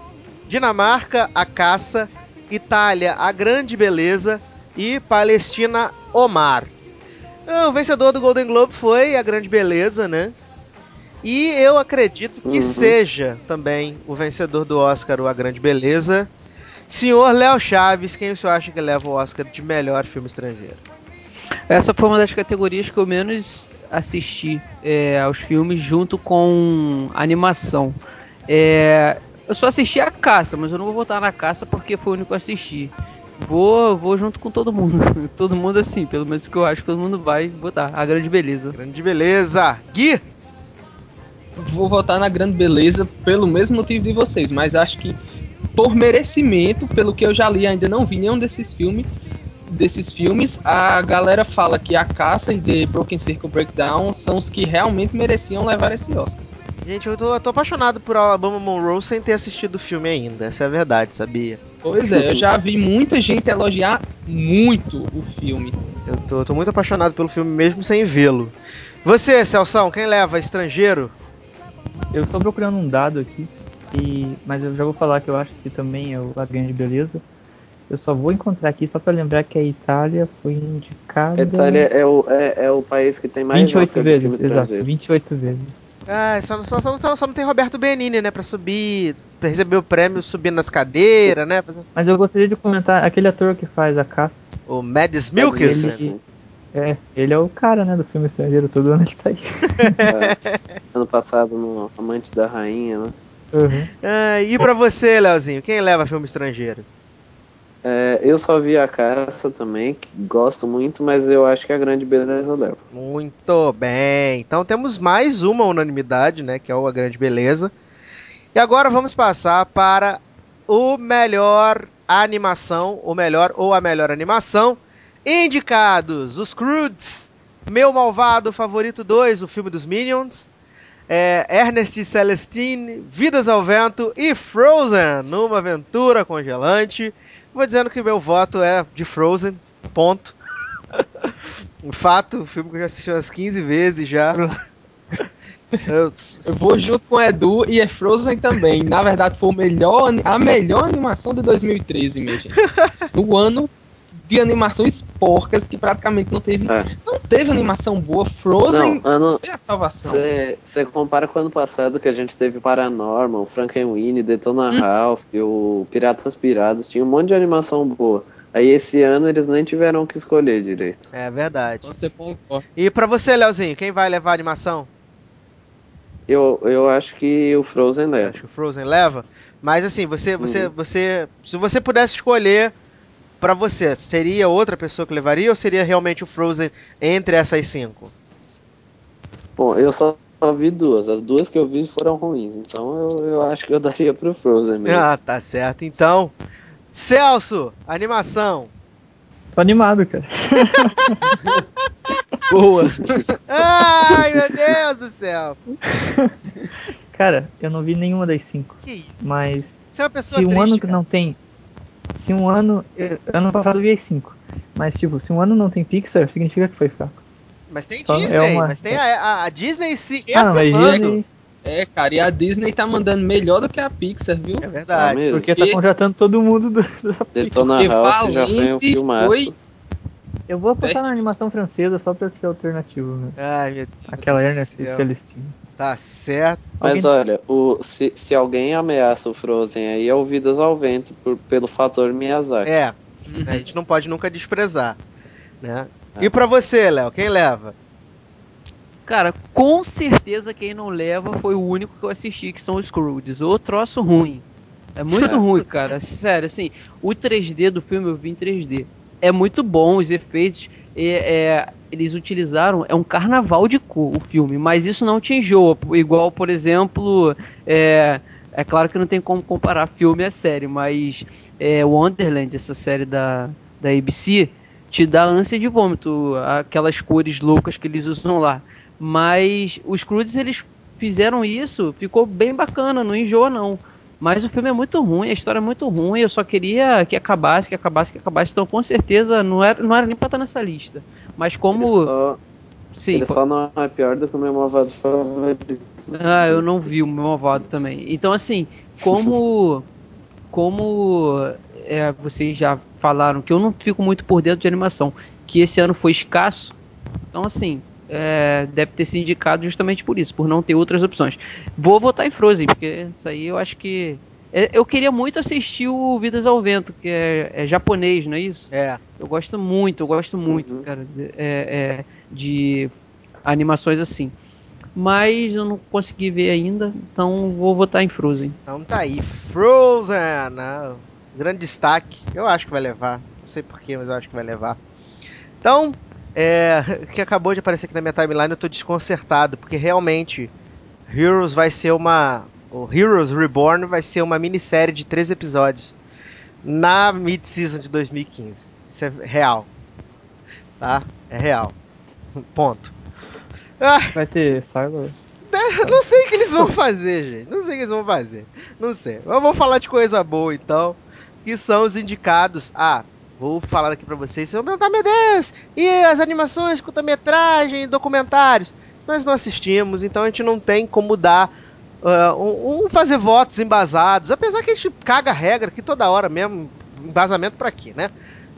Dinamarca, A Caça, Itália, A Grande Beleza e Palestina, Omar. O vencedor do Golden Globe foi A Grande Beleza, né? E eu acredito que Uhum. seja também o vencedor do Oscar, o A Grande Beleza. Senhor Léo Chaves, quem o senhor acha que leva o Oscar de melhor filme estrangeiro? Essa foi uma das categorias que eu menos assisti é, aos filmes junto com animação. É, eu só assisti a caça, mas eu não vou votar na caça porque foi o único que eu assisti. Vou, vou junto com todo mundo. todo mundo assim, pelo menos que eu acho que todo mundo vai votar. A grande beleza. Grande Beleza. Gui? Vou votar na grande beleza pelo mesmo motivo de vocês, mas acho que por merecimento, pelo que eu já li, ainda não vi nenhum desses filmes. Desses filmes, a galera fala que a caça e The Broken Circle Breakdown são os que realmente mereciam levar esse Oscar. Gente, eu tô, eu tô apaixonado por Alabama Monroe sem ter assistido o filme ainda. Essa é a verdade, sabia? Pois é, eu já vi muita gente elogiar muito o filme. Eu tô, tô muito apaixonado pelo filme mesmo sem vê-lo. Você, Celção, quem leva? Estrangeiro? Eu estou procurando um dado aqui, e, mas eu já vou falar que eu acho que também é o A Grande Beleza. Eu só vou encontrar aqui só para lembrar que a Itália foi indicada A Itália é o, é, é o país que tem mais 28 Oscar de vezes, exato, estrangeiro. 28 vezes. Ah, só, só, só, não- só não tem Roberto Benini, né? Pra subir, pra receber o prêmio subindo nas cadeiras, né? Fazer- Mas eu gostaria de comentar aquele ator que faz a caça. O Mads Mikkelsen. Ele- É, ele é o cara, né, do filme estrangeiro, todo ano ele tá aí. É. Ano passado no Amante da Rainha, né? Uhum. Ah, e pra você, Leozinho, quem leva filme estrangeiro? É, eu só vi a caça também, que gosto muito, mas eu acho que a grande beleza leva. Muito bem. Então temos mais uma unanimidade, né? Que é o A Grande Beleza. E agora vamos passar para o melhor animação, o melhor ou a melhor animação. Indicados: Os Croods, Meu Malvado Favorito 2, o filme dos Minions. É, Ernest Celestine, Vidas ao Vento e Frozen, numa aventura congelante. Vou dizendo que meu voto é de Frozen, ponto. Um fato, um filme que eu já assisti umas 15 vezes já. Eu- Eu vou junto com o Edu e é Frozen também. Na verdade, foi o melhor, a melhor animação de 2013, minha gente. No ano de animações porcas que praticamente não teve. É. Não teve animação boa. Frozen Não, ano, foi a salvação. você compara com o ano passado que a gente teve Paranormal, Frankenweenie, Detona Ralph, o Piratas Pirados, tinha um monte de animação boa. Aí esse ano eles nem tiveram o que escolher direito. É verdade. Você concorda. E pra você, Leozinho, quem vai levar a animação? Eu, eu acho que o Frozen leva. acha que o Frozen leva? Mas assim, você, você, você, se você pudesse escolher pra você, seria outra pessoa que levaria ou seria realmente o Frozen entre essas cinco? Bom, eu só vi duas. As duas que eu vi foram ruins. Então eu, eu acho que eu daria pro Frozen mesmo. Ah, tá certo. Então, Celso, animação. Tô animado, cara. Boa. Ai, meu Deus do céu. Cara, eu não vi nenhuma das cinco. Que isso? Mas Você é uma pessoa se um triste, ano que cara. não tem. Se um ano. ano passado eu vi as cinco. Mas tipo, se um ano não tem Pixar, significa que foi fraco. Mas tem Só é Disney, uma- mas tem a, a- a Disney se Ah, reafirmando. Disney. É, cara, e a Disney tá mandando melhor do que a Pixar, viu? É verdade. mesmo? Porque tá contratando todo mundo do, do- Detona Porque Ralph já foi um filmaço. foi- Eu vou apostar na animação francesa só pra ser alternativo, né? Ai, meu Deus Aquela Ernest céu. Celestine. Tá certo. Mas Alguém- olha, o, se, se alguém ameaça o Frozen aí é o Vidas ao Vento por- pelo fator Miyazaki. É, Uhum. a gente não pode nunca desprezar, né? E pra você, Léo, quem leva? Cara, com certeza quem não leva foi o único que eu assisti, que são os Scrooges. O troço ruim. É muito ruim, cara. Sério, assim, o 3D do filme eu vi em 3D. É muito bom, os efeitos. É, é, eles utilizaram. É um carnaval de cor o filme, mas isso não te enjoa. Igual, por exemplo. É, é claro que não tem como comparar filme a série, mas é, Wonderland, essa série da, da ABC, te dá ânsia de vômito, aquelas cores loucas que eles usam lá. Mas os Crudes, eles fizeram isso, ficou bem bacana, não enjoa não. Mas o filme é muito ruim, a história é muito ruim, eu só queria que acabasse, que acabasse, que acabasse. Então, com certeza, não era, não era nem pra estar nessa lista. Mas como. Ele só, Sim, ele pô- só não é pior do que o meu malvado favorito. Ah, eu não vi o meu malvado também. Então, assim, como. Como é, vocês já falaram que eu não fico muito por dentro de animação, que esse ano foi escasso, então, assim, é, deve ter sido indicado justamente por isso, por não ter outras opções. Vou votar em Frozen, porque isso aí eu acho que. é, eu queria muito assistir o Vidas ao Vento, que é, é japonês, não é isso? É. Eu gosto muito, eu gosto muito, Uhum. cara, de, é, é, de animações assim. Mas eu não consegui ver ainda, então vou votar em Frozen. Então tá aí. Frozen, né? Grande destaque. Eu acho que vai levar. Não sei porquê, mas eu acho que vai levar. Então, é, o que acabou de aparecer aqui na minha timeline, eu tô desconcertado, porque realmente Heroes vai ser uma. O Heroes Reborn vai ser uma minissérie de três episódios na mid-season de 2015. Isso é real. Tá? É real. Ponto. Ah, Vai ter eu não sei o que eles vão fazer, gente. Não sei o que eles vão fazer. Não sei. Mas vamos falar de coisa boa, então. Que são os indicados. Ah, vou falar aqui pra vocês. Vocês vão perguntar, meu Deus! E as animações, curta-metragem, documentários? Nós não assistimos, então a gente não tem como dar. ah, um, fazer votos embasados. Apesar que a gente caga a regra aqui toda hora mesmo. Embasamento pra quê, né?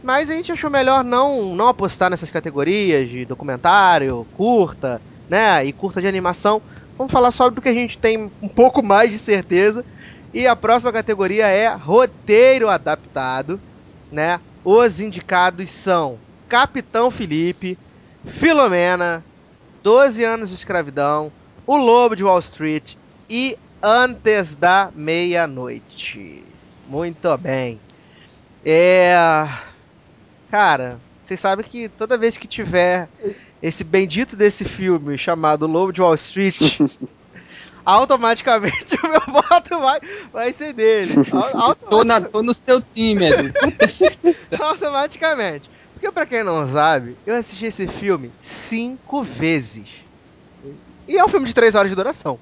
Mas a gente achou melhor não, não apostar nessas categorias de documentário, curta, né? E curta de animação. Vamos falar só do que a gente tem um pouco mais de certeza. E a próxima categoria é roteiro adaptado, né? Os indicados são Capitão Felipe, Filomena, 12 anos de escravidão, O Lobo de Wall Street e Antes da Meia-Noite. Muito bem. É. Cara, vocês sabem que toda vez que tiver esse bendito desse filme chamado Lobo de Wall Street, automaticamente o meu voto vai, vai ser dele. Tô, na, tô no seu time, Edu. automaticamente. Porque pra quem não sabe, eu assisti esse filme cinco vezes. E é um filme de três horas de duração.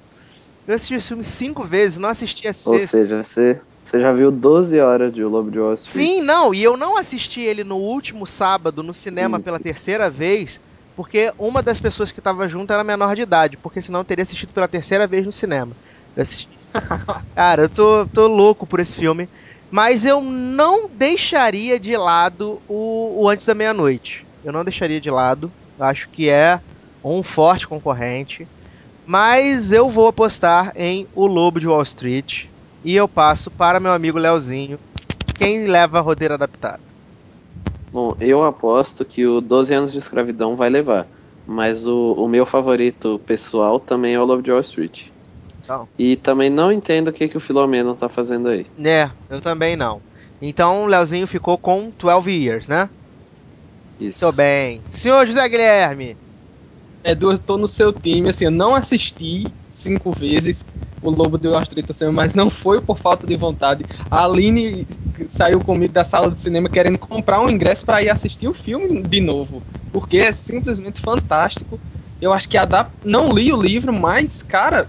Eu assisti esse filme cinco vezes, não assisti a Ou sexta. seja, você, você já viu 12 horas de O Lobo de Wall Street. Sim, não, e eu não assisti ele no último sábado no cinema Isso. pela terceira vez, porque uma das pessoas que estava junto era menor de idade, porque senão eu teria assistido pela terceira vez no cinema. Eu assisti... Cara, eu tô, tô louco por esse filme, mas eu não deixaria de lado o, o Antes da Meia-Noite. Eu não deixaria de lado, eu acho que é um forte concorrente, mas eu vou apostar em O Lobo de Wall Street e eu passo para meu amigo Leozinho quem leva roteiro adaptado. Bom, eu aposto que o 12 anos de escravidão vai levar. Mas o, o meu favorito pessoal também é o Lobo de Wall Street. Então. E também não entendo o que, que o Filomeno tá fazendo aí. É, eu também não. Então o Leozinho ficou com 12 Years, né? Isso. Muito bem. Senhor José Guilherme. Edu, eu tô no seu time, assim, eu não assisti cinco vezes o Lobo de Wall Street, assim, mas não foi por falta de vontade. A Aline saiu comigo da sala de cinema querendo comprar um ingresso para ir assistir o filme de novo, porque é simplesmente fantástico. Eu acho que adap... não li o livro, mas, cara,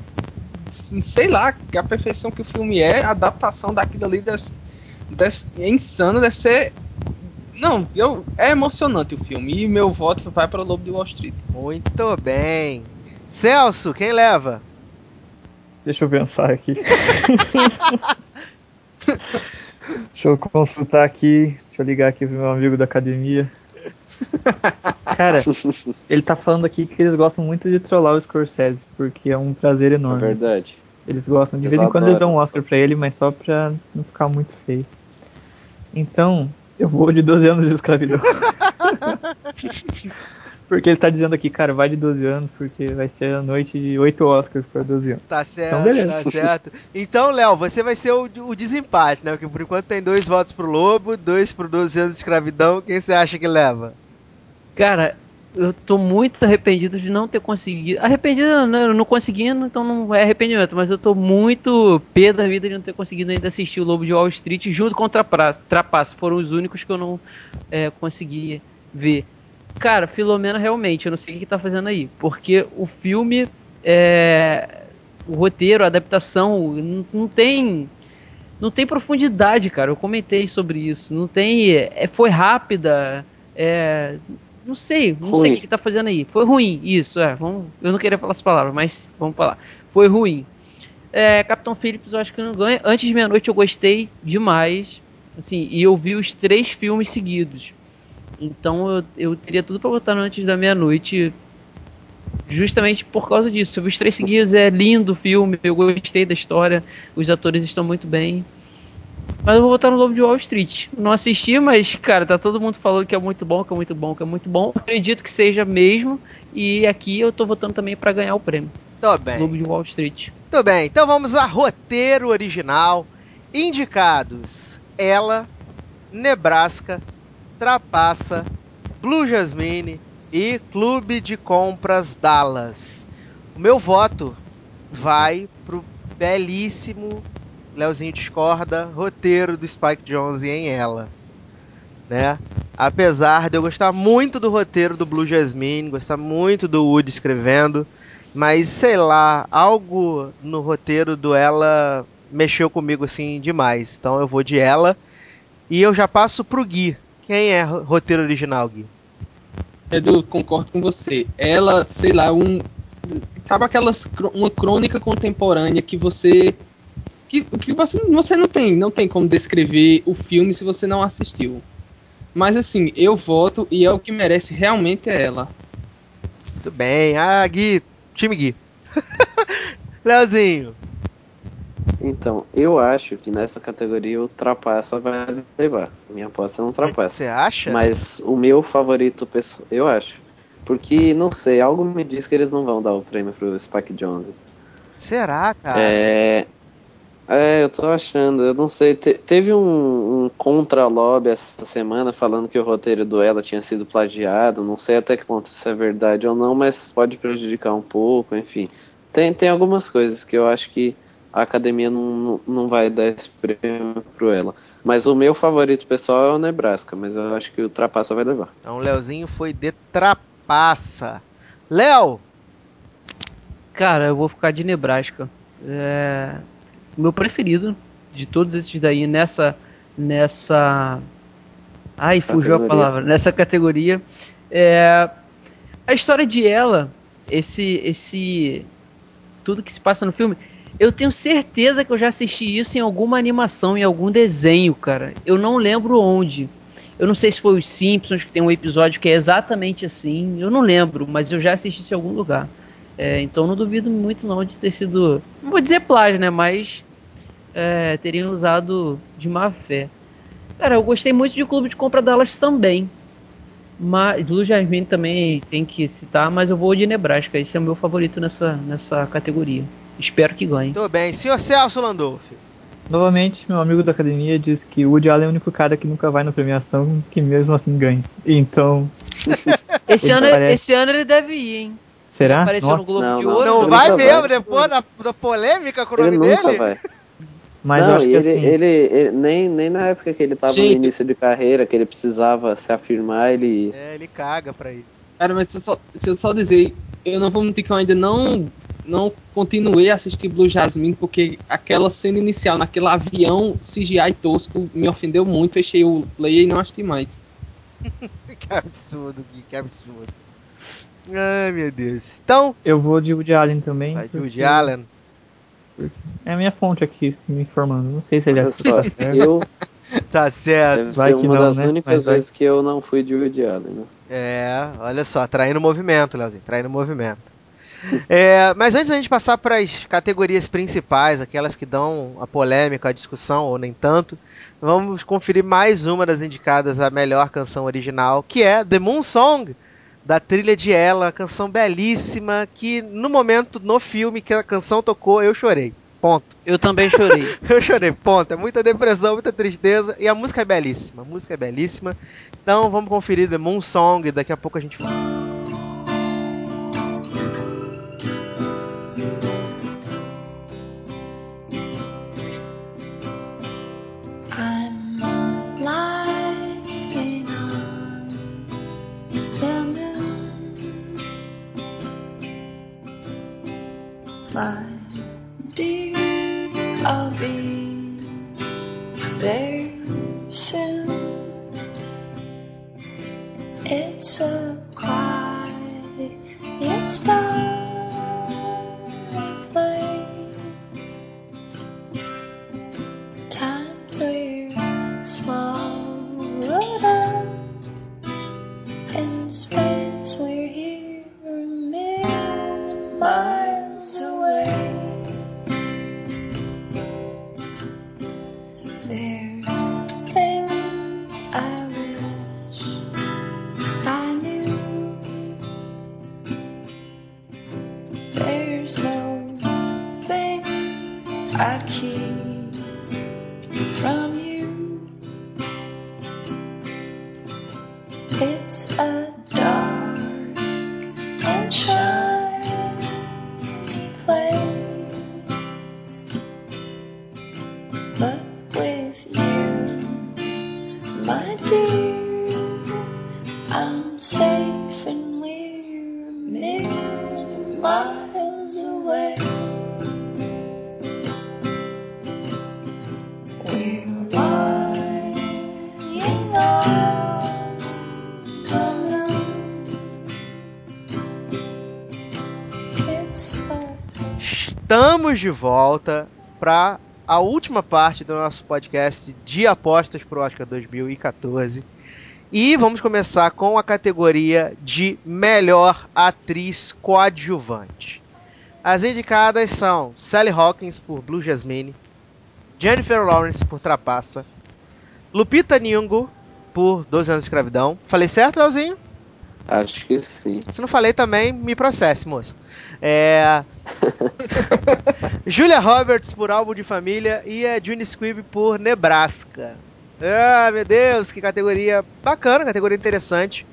sei lá, a perfeição que o filme é, a adaptação daquilo ali deve, deve, é insano, deve ser. Não, eu, é emocionante o filme. E meu voto vai para o Lobo de Wall Street. Muito bem. Celso, quem leva? Deixa eu pensar aqui. Deixa eu consultar aqui. Deixa eu ligar aqui pro meu amigo da academia. Cara, ele tá falando aqui que eles gostam muito de trollar o Scorsese, porque é um prazer É enorme. verdade. Eles gostam. De Eles vez em quando eles dão um adoram. Oscar pra ele, mas só pra não ficar muito feio. Então, eu vou de 12 anos de escravidão. Porque ele tá dizendo aqui, cara, vai de 12 anos, porque vai ser a noite de 8 Oscars pra 12 anos. Tá certo, Então, beleza. tá certo. Então, Léo, você vai ser o, o desempate, né? Porque por enquanto tem dois votos pro Lobo, dois pro 12 anos de escravidão. Quem você acha que leva? Cara, eu tô muito arrependido de não ter conseguido. Arrependido, né? Eu não conseguindo, então não é arrependimento, mas eu tô muito pé da vida de não ter conseguido ainda assistir o Lobo de Wall Street junto com o Trapa- Trapaça. Foram os únicos que eu não é, consegui ver. Cara, Filomena realmente, eu não sei o que, que tá fazendo aí. Porque o filme, é, o roteiro, a adaptação, não, não tem. Não tem profundidade, cara. Eu comentei sobre isso. Não tem. É, foi rápida. É, não sei, não sei Ruim. o que, que tá fazendo aí. Foi ruim, isso, é. Vamos, eu não queria falar as palavras, mas vamos falar. Foi ruim. É, Capitão Phillips eu acho que não ganha. Antes de meia-noite eu gostei demais. Assim, e eu vi os três filmes seguidos. Então eu, eu teria tudo pra botar no antes da meia-noite. Justamente por causa disso. Eu vi os três seguidos, é lindo o filme, eu gostei da história, os atores estão muito bem. Mas eu vou botar no Lobo de Wall Street. Não assisti, mas, cara, tá todo mundo falando que é muito bom, que é muito bom, que é muito bom. Acredito que seja mesmo. E aqui eu tô votando também pra ganhar o prêmio. Tô bem. Lobo de Wall Street. Tudo bem, então vamos a roteiro original. Indicados: Ela, Nebraska, Trapaça, Blue Jasmine e Clube de Compras Dallas. O meu voto vai pro belíssimo Leozinho discorda roteiro do Spike Jonze em Ela, né? Apesar de eu gostar muito do roteiro do Blue Jasmine, gostar muito do Woody escrevendo, mas sei lá, algo no roteiro do Ela mexeu comigo assim demais. Então eu vou de Ela e eu já passo pro Gui. Quem é ro- roteiro original, Gui? Edu, concordo com você. Ela, sei lá, um. Acaba aquelas. Uma crônica contemporânea que você. Que, que você, você não tem. Não tem como descrever o filme se você não assistiu. Mas assim, eu voto e é o que merece realmente é ela. Muito bem. Ah, Gui, time Gui. Leozinho. Então, eu acho que nessa categoria o Trapaça vai levar. Minha aposta é no Trapaça. Você acha? Mas o meu favorito, eu acho. Porque, não sei, algo me diz que eles não vão dar o prêmio pro Spike Jones. Será, cara? É. É, eu tô achando, eu não sei. te- teve um, um contra-lobby essa semana falando que o roteiro do Ela tinha sido plagiado. Não sei até que ponto isso é verdade ou não, mas pode prejudicar um pouco, enfim. Tem, tem algumas coisas que eu acho que a academia não, não, vai dar esse prêmio pro Ela. Mas o meu favorito pessoal é o Nebraska, mas eu acho que o Trapaça vai levar. Então o Leozinho foi de trapaça. Léo, Cara, eu vou ficar de Nebraska. É meu preferido de todos esses daí nessa nessa Ai, fugiu a Categoria. palavra. Nessa categoria. É, a história de ela, esse esse tudo que se passa no filme, eu tenho certeza que eu já assisti isso em alguma animação, em algum desenho, cara. Eu não lembro onde. Eu não sei se foi os Simpsons que tem um episódio que é exatamente assim. Eu não lembro, mas eu já assisti isso em algum lugar. É, então não duvido muito não de ter sido. Não vou dizer plágio, né? Mas é, teriam usado de má fé. Cara, eu gostei muito de Clube de Compra Dallas também. Mas Blue Jasmine também tem que citar, mas eu vou de Nebraska. Esse é o meu favorito nessa, nessa categoria. Espero que ganhe. tudo bem. Senhor Celso Landolf. Novamente, meu amigo da academia diz que o Woody Allen é o único cara que nunca vai na premiação que mesmo assim ganha. Então, Esse Ele ano, parece- esse ano ele deve ir, hein? será? Apareceu no Nossa, Globo Não, de não. Ouro. Não Ele vai mesmo vai. depois da, da polêmica com o Ele nome nunca dele? vai. mas não, eu acho que ele, assim, ele, ele- nem, nem na época que ele tava Gente. no início de carreira, que ele precisava se afirmar, ele. É, ele caga pra isso. Cara, mas deixa eu só, deixa eu só dizer, eu não vou mentir que eu ainda não, não continuei a assistir Blue Jasmine, porque aquela cena inicial, naquele avião CGI tosco, me ofendeu muito, fechei o player e não assisti mais. Que absurdo, Gui, que absurdo. Ai, meu Deus. Então, eu vou de Woody Allen também. vai de porque Woody Allen. É a minha fonte aqui me informando. Não sei se ele é tá certo. eu Tá certo. deve Vai ser que uma não, das né? únicas Mas vai. vezes que eu não fui de Woody Allen, né? É, olha só, traindo movimento, Leozinho, traindo movimento. É, mas antes da gente passar para as categorias principais, aquelas que dão a polêmica, a discussão, ou nem tanto, vamos conferir mais uma das indicadas à melhor canção original, que é The Moon Song, da trilha de Ela, canção belíssima que no momento no filme que a canção tocou eu chorei. Ponto. Eu também chorei. Eu chorei, ponto. É muita depressão, muita tristeza. E a música é belíssima. A música é belíssima. Então vamos conferir The Moon Song e daqui a pouco a gente fala. My dear. I'll be there soon. It's a quiet, starry place. Times we're up in space. We're here a million miles I'd keep from you. It's a dark and shiny place, but with you, my dear, I'm safe and we're a million Estamos de volta para a última parte do nosso podcast de apostas para o Oscar 2014. E vamos começar com a categoria de melhor atriz coadjuvante. As indicadas são Sally Hawkins por Blue Jasmine, Jennifer Lawrence por Trapaça, Lupita Nyong'o por 12 anos de escravidão. Falei certo, Leozinho? Acho que sim. Se não falei também, me processe, moça. É... Julia Roberts por Álbum de Família e a June Squibb por Nebraska. Ah, meu Deus, que categoria bacana, categoria interessante.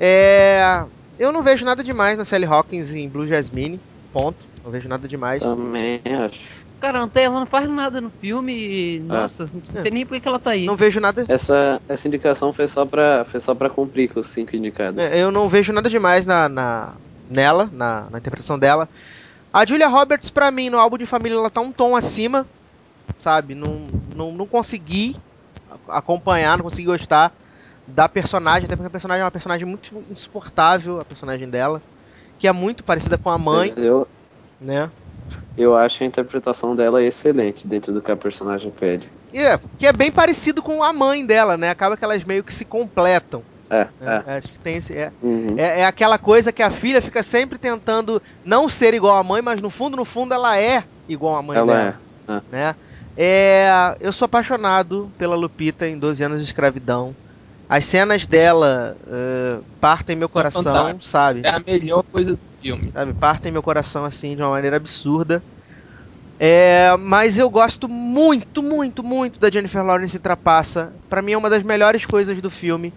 É... Eu não vejo nada demais na Sally Hawkins em Blue Jasmine, ponto. Não vejo nada demais. Também acho. Cara, não tem, ela não faz nada no filme. e, Nossa, não sei nem por que ela tá aí. Não vejo nada. Essa, essa indicação foi só pra, foi só pra cumprir com os cinco indicados. É, Eu não vejo nada demais na, na- nela, na, na interpretação dela. A Julia Roberts, pra mim, no álbum de família, ela tá um tom acima, sabe? Não, não, não consegui acompanhar, não consegui gostar da personagem, até porque a personagem é uma personagem muito insuportável, a personagem dela, que é muito parecida com a mãe, eu, né? Eu acho a interpretação dela excelente dentro do que a personagem pede. E é, que é bem parecido com a mãe dela, né? Acaba que elas meio que se completam. É, né? é. Acho que tem esse. É, Uhum. É, é aquela coisa que a filha fica sempre tentando não ser igual à mãe, mas no fundo, no fundo, ela é igual à mãe Ela dela. é. Né? É, eu sou apaixonado pela Lupita em 12 anos de escravidão. As cenas dela eh, partem meu coração, sabe? É a melhor coisa do filme. sabe? Partem meu coração assim de uma maneira absurda. É, mas eu gosto muito, muito, muito da Jennifer Lawrence em Trapaça. Pra mim é uma das melhores coisas do filme.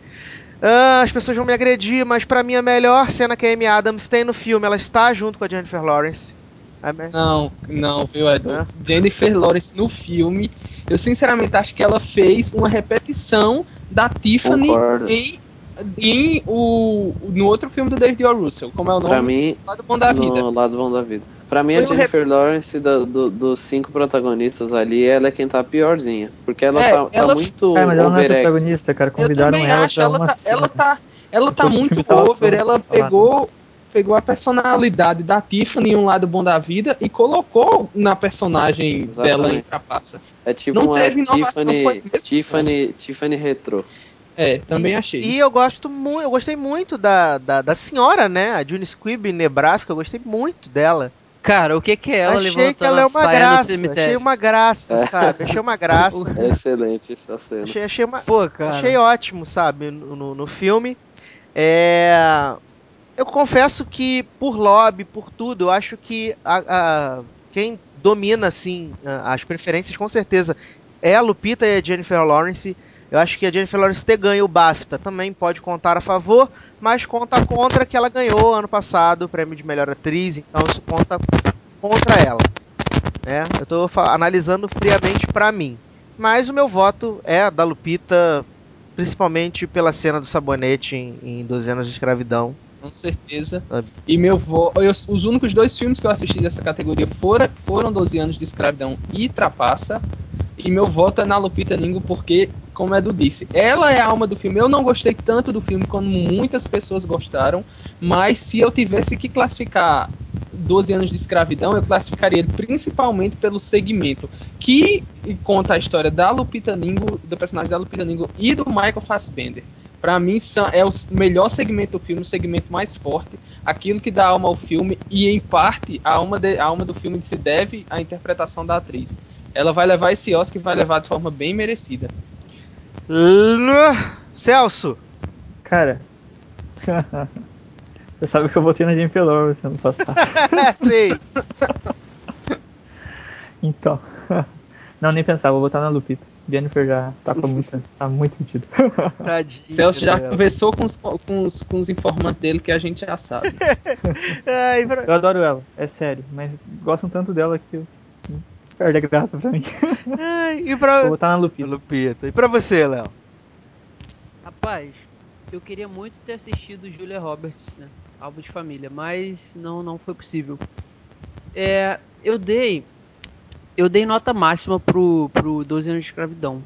Ah, as pessoas vão me agredir, mas pra mim a melhor cena que a Amy Adams tem no filme, ela está junto com a Jennifer Lawrence. Me- Não, não, viu, Edu? Hã? Jennifer Lawrence no filme, eu sinceramente acho que ela fez uma repetição da Tiffany Concordo. em, em o, no outro filme do David O. Russell. Como é o nome? Pra mim, Lado Bom da Vida. no lado bom da vida. Pra mim, Foi a um Jennifer Lawrence, da- do- dos cinco protagonistas ali, ela é quem tá piorzinha. Porque ela É, tá, tá ela- muito Cara, mas ela não é protagonista, cara. Convidaram ela acho, pra ela uma tá, cena. ela tá, ela tá muito over, ela pegou, pegou a personalidade da Tiffany em um lado bom da vida e colocou na personagem Exatamente. dela em Trapaça. É tipo Não uma Tiffany. Tiffany, Tiffany Retro. É, também e, achei. E eu gosto muito, eu gostei muito da, da, da senhora, né? A June Squibb Nebraska, eu gostei muito dela. Cara, o que que é ela achei levantando que ela é uma graça, achei uma graça, sabe? Achei uma graça. É excelente essa cena. Achei, achei uma, Pô, cara. Achei ótimo, sabe, no, no, no filme. É... eu confesso que por lobby, por tudo, eu acho que a, a- quem domina assim as preferências com certeza é a Lupita e a Jennifer Lawrence. Eu acho que a Jennifer Lawrence ter ganho o BAFTA também pode contar a favor, mas conta contra que ela ganhou ano passado o prêmio de melhor atriz, então isso conta contra ela. né? Eu tô fa- analisando friamente pra mim. Mas o meu voto é da Lupita, principalmente pela cena do sabonete em, em 12 anos de escravidão. Com certeza. E meu vo... eu- os únicos dois filmes que eu assisti dessa categoria foram, foram 12 anos de escravidão e Trapaça. E meu voto é na Lupita Nyong'o porque, como Edu disse, ela é a alma do filme. Eu não gostei tanto do filme como muitas pessoas gostaram, mas se eu tivesse que classificar 12 anos de escravidão, eu classificaria ele principalmente pelo segmento que conta a história da Lupita Nyong'o, do personagem da Lupita Nyong'o e do Michael Fassbender. Pra mim é o melhor segmento do filme, o segmento mais forte, aquilo que dá alma ao filme e em parte a alma, de- a alma do filme se deve à interpretação da atriz. Ela vai levar esse Oscar e vai levar de forma bem merecida. Celso! Cara. Você sabe que eu votei na Jennifer Lawrence ano passado. Sei. Então. Não, nem pensar, vou votar na Lupita. Jennifer já tá com muito, tá muito metido. Tadinho. Celso já conversou com os, com, os, com os informantes dele que a gente já sabe. Ai, pra- Eu adoro ela, é sério, mas gostam tanto dela que eu- perde a graça pra mim. ai, e pra. Vou votar na Lupita. Lupita. E pra você, Léo? Rapaz, eu queria muito ter assistido Julia Roberts, né? Álbum de família, mas não, não foi possível. É, eu dei. Eu dei nota máxima pro, pro 12 anos de escravidão.